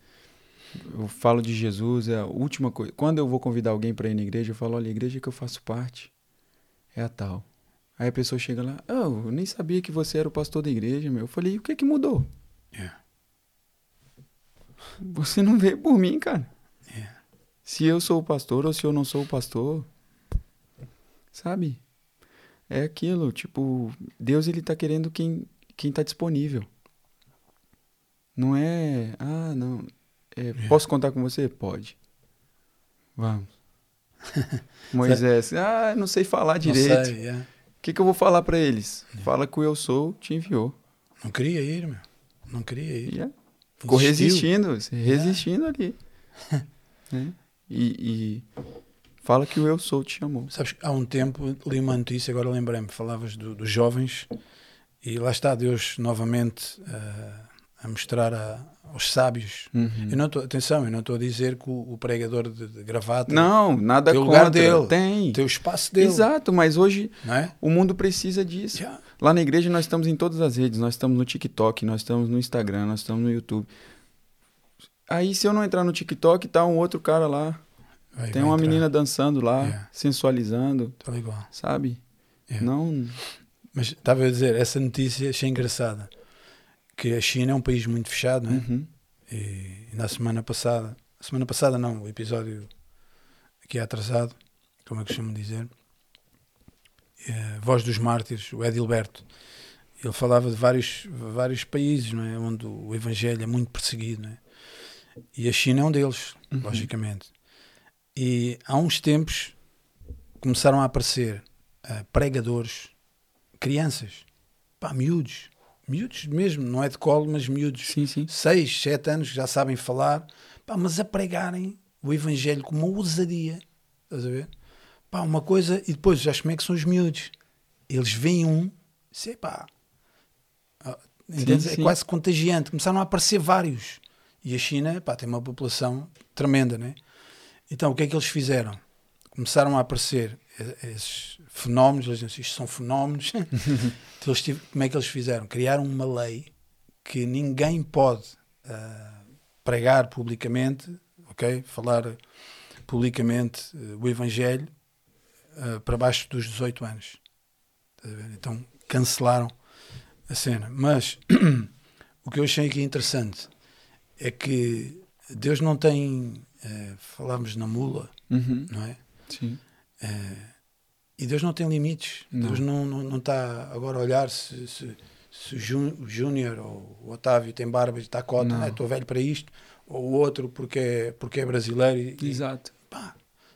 eu falo de Jesus, é a última coisa. Quando eu vou convidar alguém para ir na igreja, eu falo: olha, a igreja que eu faço parte é a tal. Aí a pessoa chega lá: oh, eu nem sabia que você era o pastor da igreja, meu. Eu falei: e o que que mudou? É. Você não veio por mim, cara. É. Se eu sou o pastor ou se eu não sou o pastor, sabe? É aquilo, tipo, Deus ele tá querendo quem quem tá disponível. Não é, ah, não, é, posso contar com você? Pode. Vamos. *laughs* Moisés, ah, não sei falar direito. sei, é. O que, que eu vou falar para eles? Fala que o eu sou te enviou. Não queria ir, meu. Não queria ir. E é. Ficou resistindo, resistindo ali. *laughs* né? e, e fala que o eu sou te chamou. Sabes, há um tempo li uma notícia, agora lembrei-me, falavas do- dos jovens e lá está Deus novamente ah, a mostrar a- aos sábios. Uhum. Eu não tô, atenção, eu não estou a dizer que o, o pregador de, de gravata Não, nada Tem o contra. lugar dele. Tem. tem o espaço dele, Exato, mas hoje é? o mundo precisa disso. Já. Lá na igreja nós estamos em todas as redes, nós estamos no TikTok, nós estamos no Instagram, nós estamos no YouTube. Aí se eu não entrar no TikTok, tá um outro cara lá, Vai- tem vai uma entrar. menina dançando lá, É. sensualizando, Tá igual. sabe? É. Não, Mas estava a dizer, essa notícia achei engraçada. Que a China é um país muito fechado, não é? Uhum. E, e na semana passada, semana passada não, o episódio aqui é atrasado, como eu costumo dizer, é, Voz dos Mártires, o Edilberto, ele falava de vários, vários países não é? onde o Evangelho é muito perseguido. Não é? E a China é um deles, Uhum. logicamente. E há uns tempos começaram a aparecer ah, pregadores, crianças, pá, miúdos, miúdos mesmo, não é de colo, mas miúdos, Sim, sim. 6, 7 anos que já sabem falar, pá, mas a pregarem o Evangelho com uma ousadia, estás a ver? Pá, uma coisa, e depois já como é que são os miúdos? Eles veem um, sei pá, ah, entendes? é sim. quase contagiante, começaram a aparecer vários. E a China, pá, tem uma população tremenda, né? Então, o que é que eles fizeram? Começaram a aparecer esses fenómenos, eles dizem, isto são fenómenos. *laughs* então, como é que eles fizeram? Criaram uma lei que ninguém pode ah, pregar publicamente, ok? Falar publicamente eh, o Evangelho ah, para baixo dos 18 anos. Ver? Então cancelaram a cena. Mas *clears throat* o que eu achei aqui interessante é que Deus não tem, falamos na mula, Uhum. não é? Sim. Eh, e Deus não tem limites. Não. Deus não, não, não está agora a olhar se, se, se o Jú- o Júnior ou o Otávio tem barba e está cota. "Ah, estou velho para isto, ou o outro porque é, porque é brasileiro. E, e, Exato. pá,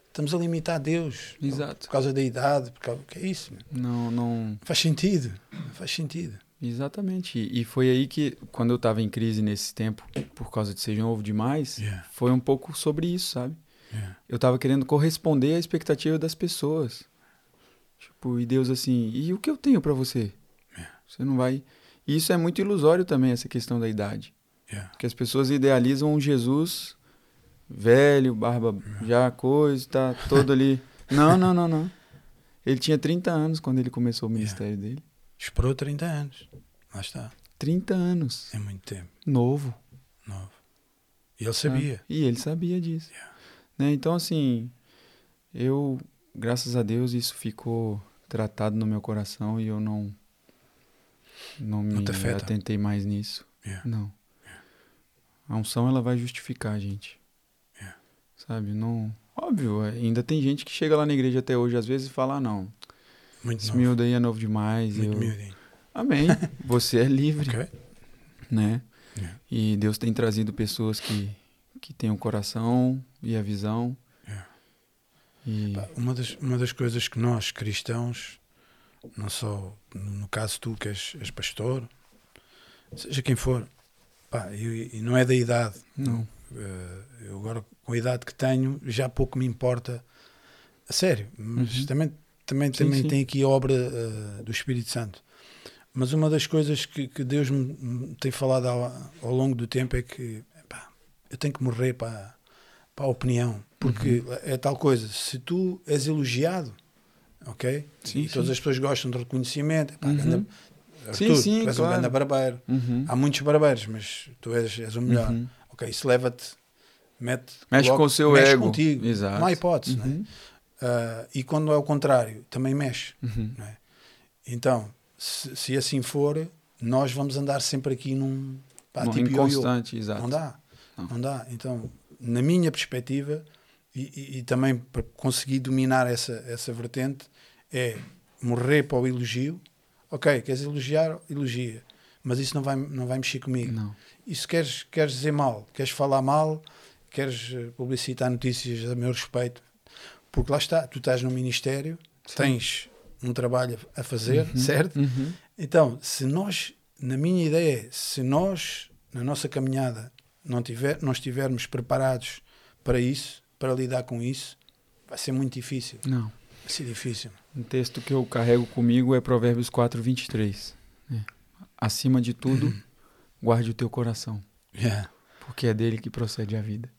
estamos a limitar Deus Exato. por causa da idade, por causa, que é isso? Não, não. Faz sentido, faz sentido. Exatamente. E e foi aí que, quando eu tava em crise nesse tempo, por causa de ser novo demais, Yeah. foi um pouco sobre isso, sabe? Yeah. Eu tava querendo corresponder à expectativa das pessoas. Tipo, e Deus assim, e o que eu tenho pra você? Você não vai. E isso é muito ilusório também, essa questão da idade. Yeah. Porque as pessoas idealizam um Jesus velho, barba já coisa, tá todo ali. *laughs* Não, não, não, não. Ele tinha 30 anos quando ele começou o ministério dele. Esperou 30 anos. Lá está. 30 anos. É muito tempo. Novo. Novo. E ele sabia. E ele sabia disso. Né? Então, assim, eu, graças a Deus, isso ficou tratado no meu coração e eu não, não me Não afeta? atentei mais nisso. Yeah. Não. A unção, ela vai justificar a gente. Yeah. Sabe? Não... Óbvio, ainda tem gente que chega lá na igreja até hoje, às vezes, e fala, ah, não, Muito esse novo. miúdo aí é novo demais. Muito eu... Amém. *laughs* Você é livre, Ok? né? Yeah. E Deus tem trazido pessoas que, que têm o coração e a visão. Yeah. E... Uma das, uma das coisas que nós, cristãos, não só no caso tu que és, és pastor, seja quem for, pá, e, e não é da idade. Não. Eh, eu agora, com a idade que tenho, já pouco me importa. A sério. Mas Uhum. também, também, Sim, também sim. tem aqui a obra eh, do Espírito Santo. Mas uma das coisas que, que Deus me, me tem falado ao, ao longo do tempo é que pá, eu tenho que morrer para, para a opinião. Porque Uhum. é tal coisa, se tu és elogiado, ok? Sim, e todas sim. as pessoas gostam de reconhecimento. Epá, Uhum. ganda- Sim, Arthur, sim, tu és claro. um grande barbeiro. Uhum. Há muitos barbeiros, mas tu és, és o melhor. Uhum. Ok, isso leva-te, mete, Mexe coloca- com o seu mexe ego. contigo. Exato. Não há hipótese, não é? Uhum. Ah, e quando é o contrário, também mexe. Uhum. não é? Então, se, se assim for, nós vamos andar sempre aqui num pá, Não, tipo ioiô. inconstante, exato. Não dá. Não. Não. dá. Então, na minha perspectiva, e, e- e também para conseguir dominar essa, essa vertente, é morrer para o elogio. Ok, queres elogiar? Elogia. Mas isso não vai, não vai mexer comigo. Não. E se queres, queres dizer mal, queres falar mal, queres eh, publicitar notícias a meu respeito, porque lá está, tu estás no Ministério, tens um trabalho a fazer, Uhum. certo? Uhum. Então, se nós, na minha ideia, se nós, na nossa caminhada, não, tiver, não estivermos preparados para isso, para lidar com isso, vai ser muito difícil. Não. Vai ser difícil. Um texto que eu carrego comigo é Provérbios 4, 23. É. Acima de tudo, guarde o teu coração, Yeah. porque é dele que procede a vida.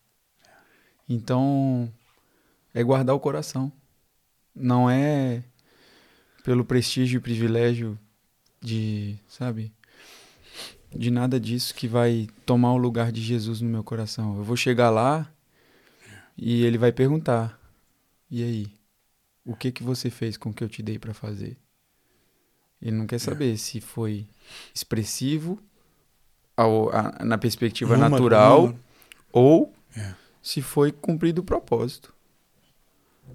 Então, é guardar o coração. Não é pelo prestígio e privilégio de, sabe, de nada disso que vai tomar o lugar de Jesus no meu coração. Eu vou chegar lá e ele vai perguntar: "E aí, o que que você fez com o que eu te dei para fazer?" Ele não quer saber se foi expressivo ao- a- na perspectiva Número, natural número. ou É. se foi cumprido o propósito.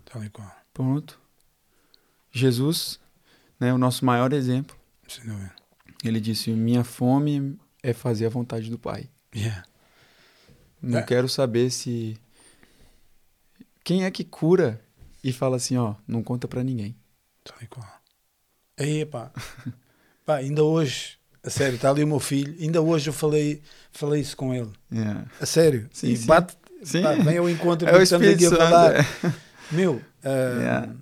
Tal e qual. Pronto. Jesus, né, o nosso maior exemplo, Sem dúvida. Ele disse: Minha fome é fazer a vontade do Pai. Yeah. Não É. quero saber se. Quem é que cura e fala assim: Ó, não conta pra ninguém. Tal e qual. Aí, pá. pá, ainda hoje, a sério, está ali o meu filho, ainda hoje eu falei, falei isso com ele. A sério. Sim, e sim. bate, Sim. pá, vem ao encontro *laughs* É que estamos aqui Espírito a falar. É. *laughs* Meu, *laughs* ah, Yeah.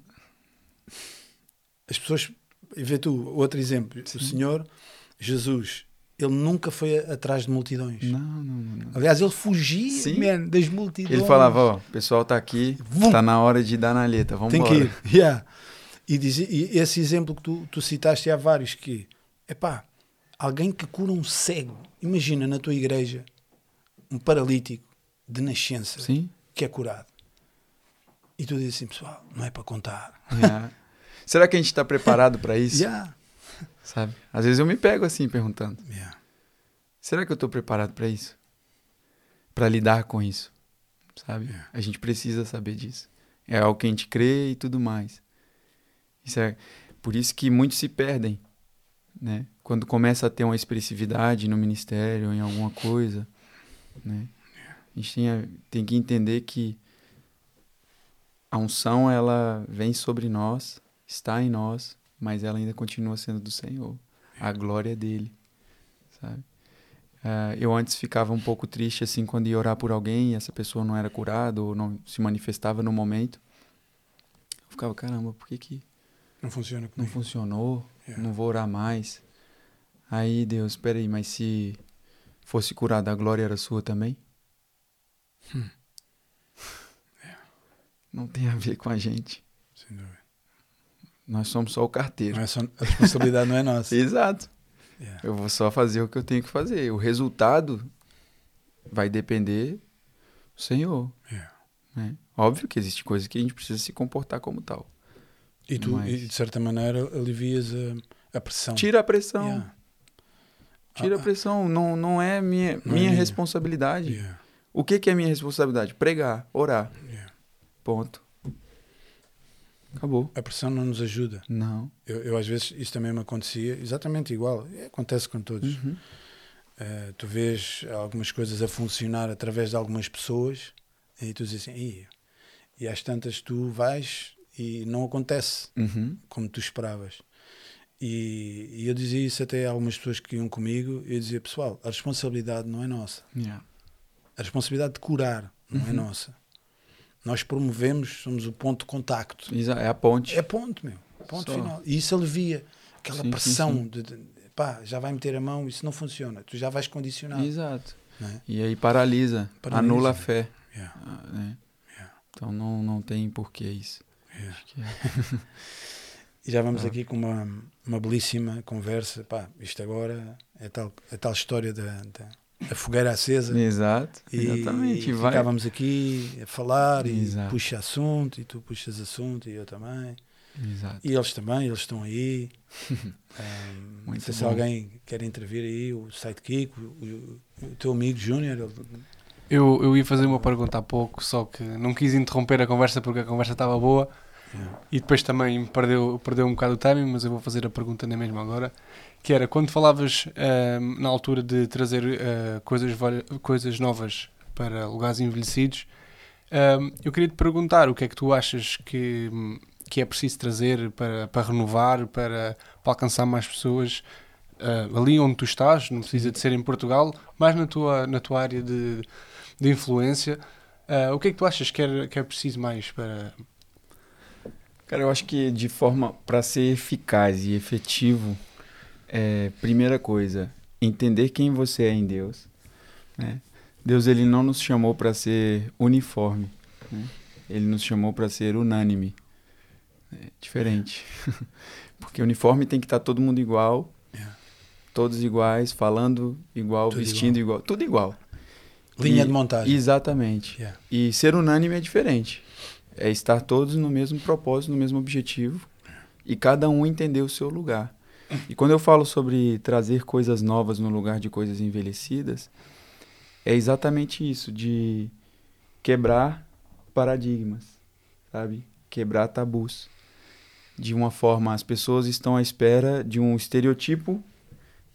as pessoas. E vê tu, outro exemplo. O Senhor, Jesus, ele nunca foi atrás de multidões. Não, não, não. Aliás, ele fugia Sim. man, das multidões. Ele falava: Ó, o pessoal tá aqui, Vum. tá na hora de dar na letra, vamos Tem que embora. ir. *laughs* Yeah. E, dizi- e esse exemplo que tu, tu citaste há vários que é pá, alguém que cura um cego. Imagina na tua igreja um paralítico de nascença Sim. que é curado. E tu dizes assim, pessoal, não é para contar. Yeah. *laughs* Será que a gente tá preparado pra isso? Yeah. *laughs* Sabe? Às vezes eu me pego assim perguntando: Yeah. será que eu tô preparado pra isso? Pra lidar com isso? Sabe? Yeah. A gente precisa saber disso. É algo que a gente crê e tudo mais. Isso é por isso que muitos se perdem, né? Quando começa a ter uma expressividade no ministério, em alguma coisa, né? A gente tem, tem que entender que a unção ela vem sobre nós, está em nós, mas ela ainda continua sendo do Senhor. A glória é dele, sabe? Ah, eu antes ficava um pouco triste assim quando ia orar por alguém e essa pessoa não era curada ou não se manifestava no momento. Eu ficava, caramba, por que, que Não funciona não comigo. funcionou? Yeah. Não vou orar mais. Aí, Deus, espera aí, mas se fosse curada, a glória era sua também? Hum. *laughs* Não tem a ver com a gente. Sem dúvida. Nós somos só o carteiro. É só- a responsabilidade não é nossa. *laughs* Exato. Yeah. Eu vou só fazer o que eu tenho que fazer. O resultado vai depender do Senhor. Yeah. né? Óbvio que existe coisa que a gente precisa se comportar como tal. E tu, Mas- e, de certa maneira, alivias a, a pressão. Tira a pressão. Yeah. Tira a Ah, pressão. Não, não é minha, Não é minha minha. responsabilidade. O que, que é minha responsabilidade? Pregar, orar. Ponto. Acabou. A pressão não nos ajuda. Não. Eu, eu, às vezes, isso também me acontecia exatamente igual. É, Acontece com todos. Uhum. Eh, tu vês algumas coisas a funcionar através de algumas pessoas e tu dizes assim, "Ih", e às tantas tu vais e não acontece Uhum. como tu esperavas. E, e eu dizia isso até a algumas pessoas que iam comigo. Eu dizia, pessoal, a responsabilidade não é nossa. Yeah. A responsabilidade de curar não é Uhum. nossa. Nós promovemos, somos o ponto de contacto. É a ponte. É ponto, meu. Ponto Só. final. E isso alivia aquela Sim, sim, pressão sim. de, de pá, já vai meter a mão, isso não funciona. Tu já vais condicionado. Exato. né? E aí paralisa, Paralisa. anula a fé. Yeah. ah, né? Yeah. Então não, não tem porquê isso. Yeah. É. *laughs* E já vamos Ah. aqui com uma, uma belíssima conversa. Pá, isto agora é tal, é tal história da, da, da fogueira acesa. Exato, E, exatamente. e vai. ficávamos aqui a falar e Exato. puxa assunto e tu puxas assunto e eu também. Exato. E eles também, eles estão aí. *laughs* Ahm, não Muito sei se bom. alguém quer intervir aí, o sidekick, o, o, o teu amigo Júnior. ele- Eu, eu ia fazer uma pergunta há pouco, só que não quis interromper a conversa porque a conversa estava boa E depois também perdeu, perdeu um bocado o timing, mas eu vou fazer a pergunta na mesma agora. Que era, quando falavas ahm, na altura de trazer ah, coisas, coisas novas para lugares envelhecidos, ahm, eu queria te perguntar o que é que tu achas que, que é preciso trazer para, para renovar, para, para alcançar mais pessoas ah, ali onde tu estás, não precisa de ser em Portugal, mas na tua, na tua área de, de influência. Ah, o que é que tu achas que é, que é preciso mais para. Cara, eu acho que de forma para ser eficaz e efetivo, é, primeira coisa, entender quem você é em Deus. né? Deus ele não nos chamou para ser uniforme, né? ele nos chamou para ser unânime. É diferente. *laughs* Porque uniforme tem que estar todo mundo igual, Yeah. todos iguais, falando igual, Tudo vestindo igual. tudo igual. Linha E- de montagem. Exatamente. Yeah. E ser unânime é diferente. É estar todos no mesmo propósito, no mesmo objetivo e cada um entender o seu lugar. E quando eu falo sobre trazer coisas novas no lugar de coisas envelhecidas, é exatamente isso, de quebrar paradigmas, sabe? Quebrar tabus. De uma forma, as pessoas estão à espera de um estereotipo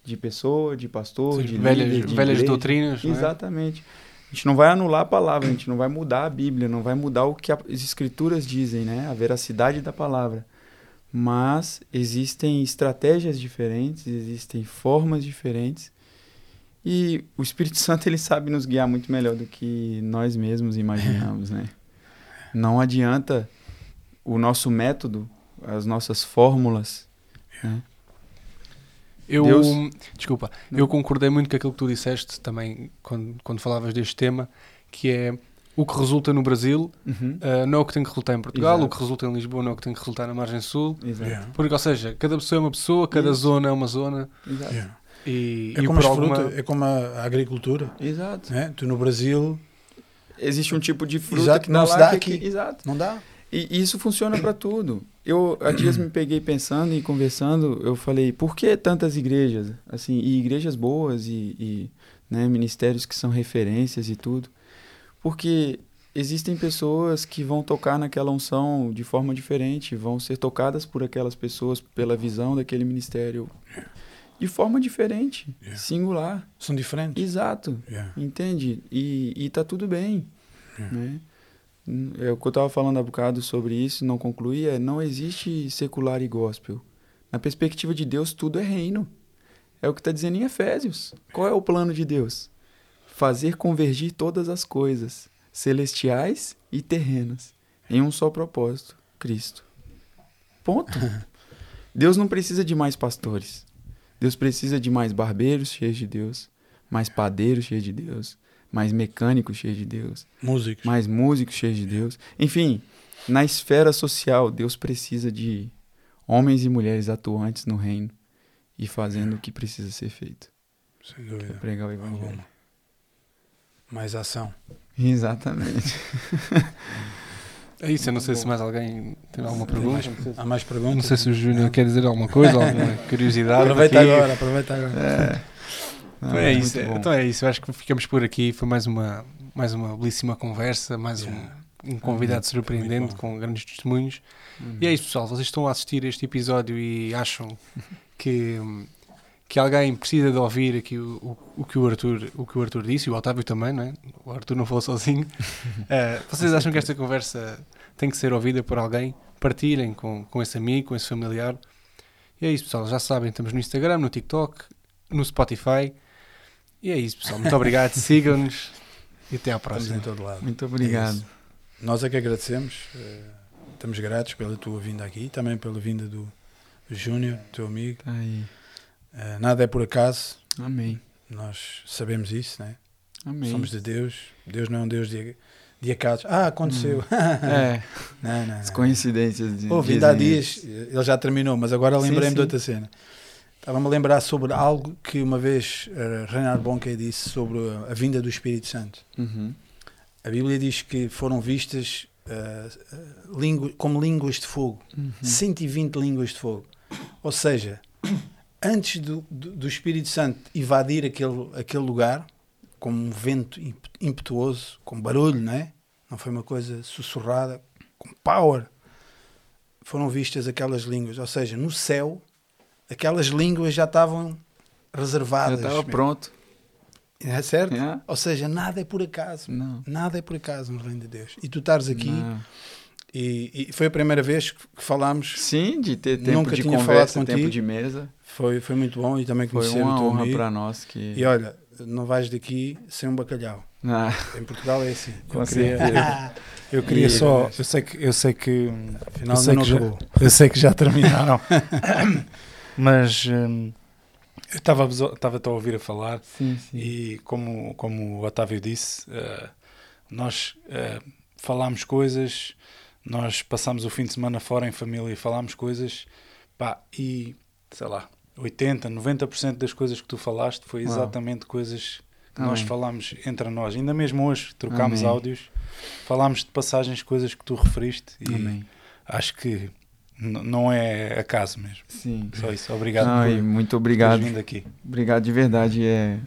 de pessoa, de pastor, de velhas líder, de velhas igreja. doutrinas? não é? Exatamente. A gente não vai anular a palavra, a gente não vai mudar a Bíblia, não vai mudar o que as escrituras dizem, né? A veracidade da palavra. Mas existem estratégias diferentes, existem formas diferentes. E o Espírito *laughs* Santo ele sabe nos guiar muito melhor do que nós mesmos imaginamos, né? *laughs* Não adianta o nosso método, as nossas fórmulas, né? Eu, Deus- desculpa, Não. eu concordei muito com aquilo que tu disseste também quando, quando falavas deste tema, que é o que resulta no Brasil Uhum. ah, não é o que tem que resultar em Portugal, Exato. o que resulta em Lisboa não é o que tem que resultar na margem sul. Exato. Yeah. Porque, ou seja, cada pessoa é uma pessoa, cada Isso. zona é uma zona Exato. Yeah. e, É, e como por as alguma... frutas, é como a agricultura. Exato. Né? Tu no Brasil Existe um tipo de fruta Exato, que não dá se dá que aqui. Exato. não dá. E isso funciona para tudo. Eu há dias me peguei pensando e conversando, eu falei, por que tantas igrejas? Assim, e igrejas boas e, e né, ministérios que são referências e tudo. Porque existem pessoas que vão tocar naquela unção de forma diferente, vão ser tocadas por aquelas pessoas pela visão daquele ministério de forma diferente, Yeah. singular. São diferentes. Exato. Yeah. Entende? E, e tá tudo bem. É. Né? É o que eu estava falando há bocado sobre isso, não concluí, é não existe secular e gospel. Na perspectiva de Deus, tudo é reino. É o que está dizendo em Efésios. Qual é o plano de Deus? Fazer convergir todas as coisas, celestiais e terrenas, em um só propósito: Cristo. Ponto. *laughs* Deus não precisa de mais pastores. Deus precisa de mais barbeiros cheios de Deus, mais padeiros cheios de Deus, mais mecânicos cheios de Deus, Músicos. mais músicos cheios de Deus. Enfim, na esfera social, Deus precisa de homens e mulheres atuantes no reino e fazendo o que precisa ser feito. Sem dúvida. pregar o evangelho. Alguma. Mais ação. Exatamente. *laughs* É isso, eu não sei se mais alguém tem alguma pergunta. Há mais perguntas? Não sei se o Júnior quer dizer alguma coisa, alguma *laughs* curiosidade. Aproveita aqui. agora, aproveita agora. É. Então é isso, então é isso. Eu acho que ficamos por aqui. Foi mais uma, mais uma belíssima conversa, mais Yeah. um, um convidado surpreendente com grandes testemunhos. E é isso, pessoal. Vocês estão a assistir este episódio e acham que, que alguém precisa de ouvir aqui o, o, o que o Arthur, o que o Arthur disse, e o Otávio também, não é? O Arthur não falou sozinho. *laughs* Eh, vocês acham que esta conversa tem que ser ouvida por alguém? Partilhem com, com esse amigo, com esse familiar. E é isso, pessoal. Já sabem, estamos no Instagram, no TikTok, no Spotify. E é isso, pessoal. Muito obrigado. *laughs* Sigam-nos e até à Estamos próxima. em todo lado. Muito É obrigado. isso. Nós é que agradecemos. eh, estamos gratos pela tua vinda aqui, também pela vinda do, do Júnior, teu amigo. Tá aí. Eh, nada é por acaso, Amém. nós sabemos isso, né? Amém. Somos de Deus. Deus não é um Deus de, de acasos. Ah, aconteceu. É, *laughs* não, não, não. coincidências. De, Houve, ainda há dias, ele já terminou, mas agora lembrei-me de outra cena. Estava-me a lembrar sobre algo que uma vez uh, Reinhard Bonke disse sobre a, a vinda do Espírito Santo. Uhum. A Bíblia diz que foram vistas uh, uh, língua, como línguas de fogo. Uhum. 120 línguas de fogo. Ou seja, antes do, do, do Espírito Santo invadir aquele, aquele lugar, com um vento imp- impetuoso, com barulho, não é? Não foi uma coisa sussurrada, com power. Foram vistas aquelas línguas. Ou seja, no céu, aquelas línguas já estavam Já reservadas. estava meu. pronto. É certo? É? Ou seja, nada é por acaso. Não. Nada é por acaso no reino de Deus. E tu estares aqui, e, e foi a primeira vez que falámos Sim, de ter tempo Nunca de tinha conversa, falado tempo contigo. de mesa. Foi, foi muito bom e também Foi uma honra para nós que. E olha, não vais daqui sem um bacalhau. Ah, Em Portugal é assim. Com Eu queria, *laughs* eu queria E- só. Eu sei que. Eu sei que Afinal, eu sei que já-. Eu sei que já *laughs* terminaram. *laughs* Mas hum, eu estava estava a ouvir a falar sim, sim. e como, como o Otávio disse, eh, nós eh, falámos coisas, nós passámos o fim de semana fora em família e falámos coisas, pá, e sei lá, 80, 90% das coisas que tu falaste foi Uau. exatamente coisas que nós Amém. falámos entre nós. Ainda mesmo hoje trocámos Amém. áudios, falámos de passagens, coisas que tu referiste e Amém. acho que n- não é acaso mesmo. Sim. Só isso. Obrigado Não, por muito obrigado. vindo aqui. Obrigado de verdade. É,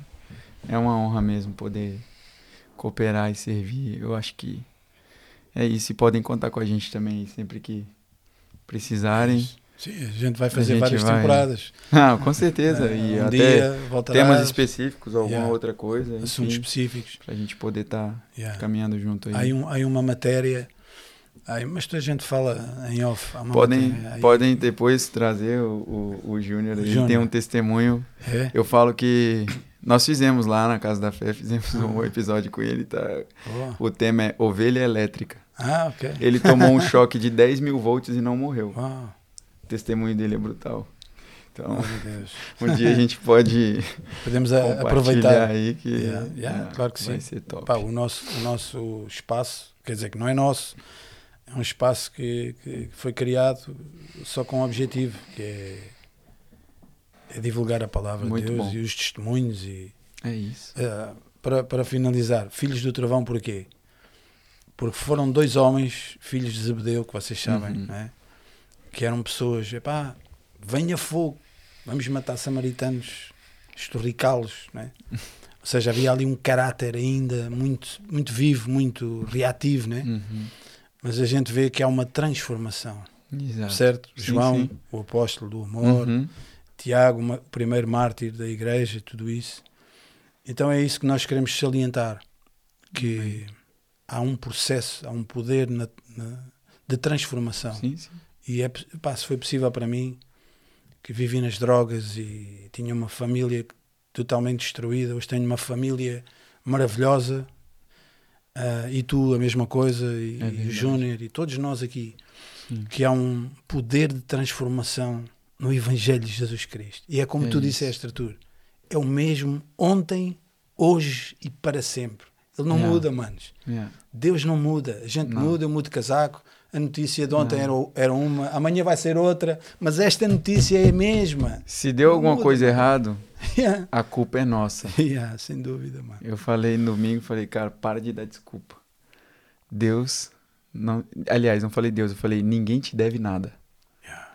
é uma honra mesmo poder cooperar e servir. Eu acho que é isso. E podem contar com a gente também sempre que precisarem. Sim, a gente vai fazer gente várias vai- temporadas. *laughs* Ah, com certeza. Eh, e um até dia temas específicos, alguma Yeah. outra coisa. assuntos Enfim, específicos. pra gente poder estar Yeah. caminhando junto aí. Há, um, há uma matéria, há, mas a gente fala em off. podem, matéria aí. podem depois trazer o, o, o Júnior. Ele tem um testemunho. É? Eu falo que nós fizemos lá na Casa da Fé, fizemos um episódio com ele. Tá? Boa. O tema é Ovelha Elétrica. Ah, ok. Ele tomou um *laughs* choque de 10 mil volts e não morreu. Uau. O testemunho dele é brutal. Então, Oh, *laughs* um dia a gente pode *laughs* Podemos compartilhar aproveitar. aí que Yeah, yeah, ah, claro que vai sim. ser top. Pá, o, nosso, o nosso espaço, quer dizer que não é nosso, é um espaço que, que foi criado só com um objetivo, que é, é divulgar a palavra Muito de Deus bom. e os testemunhos. E, É isso. eh, para, para finalizar, Filhos do Trovão porquê? Porque foram dois homens, filhos de Zebedeu, que vocês sabem, Uhum. não é? que eram pessoas, epá, venha fogo, vamos matar samaritanos, estorricá-los, não é? Ou seja, havia ali um caráter ainda muito, muito vivo, muito reativo, né? Uhum. Mas a gente vê que há uma transformação, Exato. certo? Sim, João, sim. o apóstolo do amor, Uhum. Tiago, o primeiro mártir da igreja, tudo isso. Então é isso que nós queremos salientar, que há um processo, há um poder na- na- de transformação. Sim, sim. E é, pá, se foi possível para mim, que vivi nas drogas e tinha uma família totalmente destruída, hoje tenho uma família maravilhosa, ah, e tu a mesma coisa, e, É e o. Júnior, e todos nós aqui, Sim. que há um poder de transformação no Evangelho de Jesus Cristo. E é como É tu isso. disseste, Arthur, é o mesmo ontem, hoje e para sempre. Ele não Yeah. muda, manos. Yeah. Deus não muda. A gente Não. muda, eu mudo de casaco. A notícia de ontem era, era uma, amanhã vai ser outra, mas esta notícia é a mesma. Se deu alguma Muda, coisa mano. errado, Yeah. a culpa é nossa. *laughs* Yeah, sem dúvida, mano. Eu falei no domingo, falei, cara, para de dar desculpa. Deus não, aliás, não falei Deus, eu falei ninguém te deve nada. Yeah.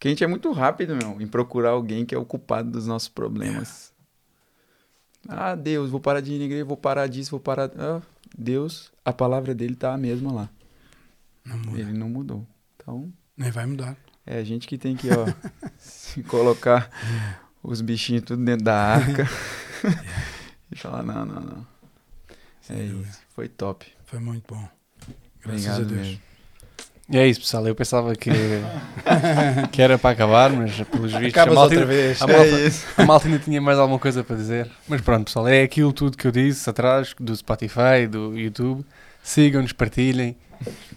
Que a gente é muito rápido, meu, em procurar alguém que é o culpado dos nossos problemas. Ah, Deus, vou parar de ir na igreja, vou parar disso, vou parar. Ah, Deus, a palavra dele tá a mesma lá. Não muda. Ele não mudou. Então, Nem vai mudar. é a gente que tem que, ó, *laughs* se colocar os bichinhos tudo dentro da arca *laughs* e falar, não, não, não. Sem É dúvida. isso, foi top. Foi muito bom. Graças Obrigado a Deus. mesmo. E é isso, pessoal. Eu pensava que, *laughs* que era para acabar, mas pelos vistos a Acabas malta, outra vez. a malta- É isso. a malta ainda tinha mais alguma coisa para dizer. Mas pronto, pessoal, é aquilo tudo que eu disse atrás do Spotify, do YouTube. Sigam-nos, partilhem.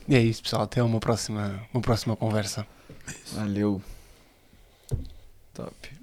E é isso, pessoal. Até uma próxima, uma próxima conversa. Valeu. Top.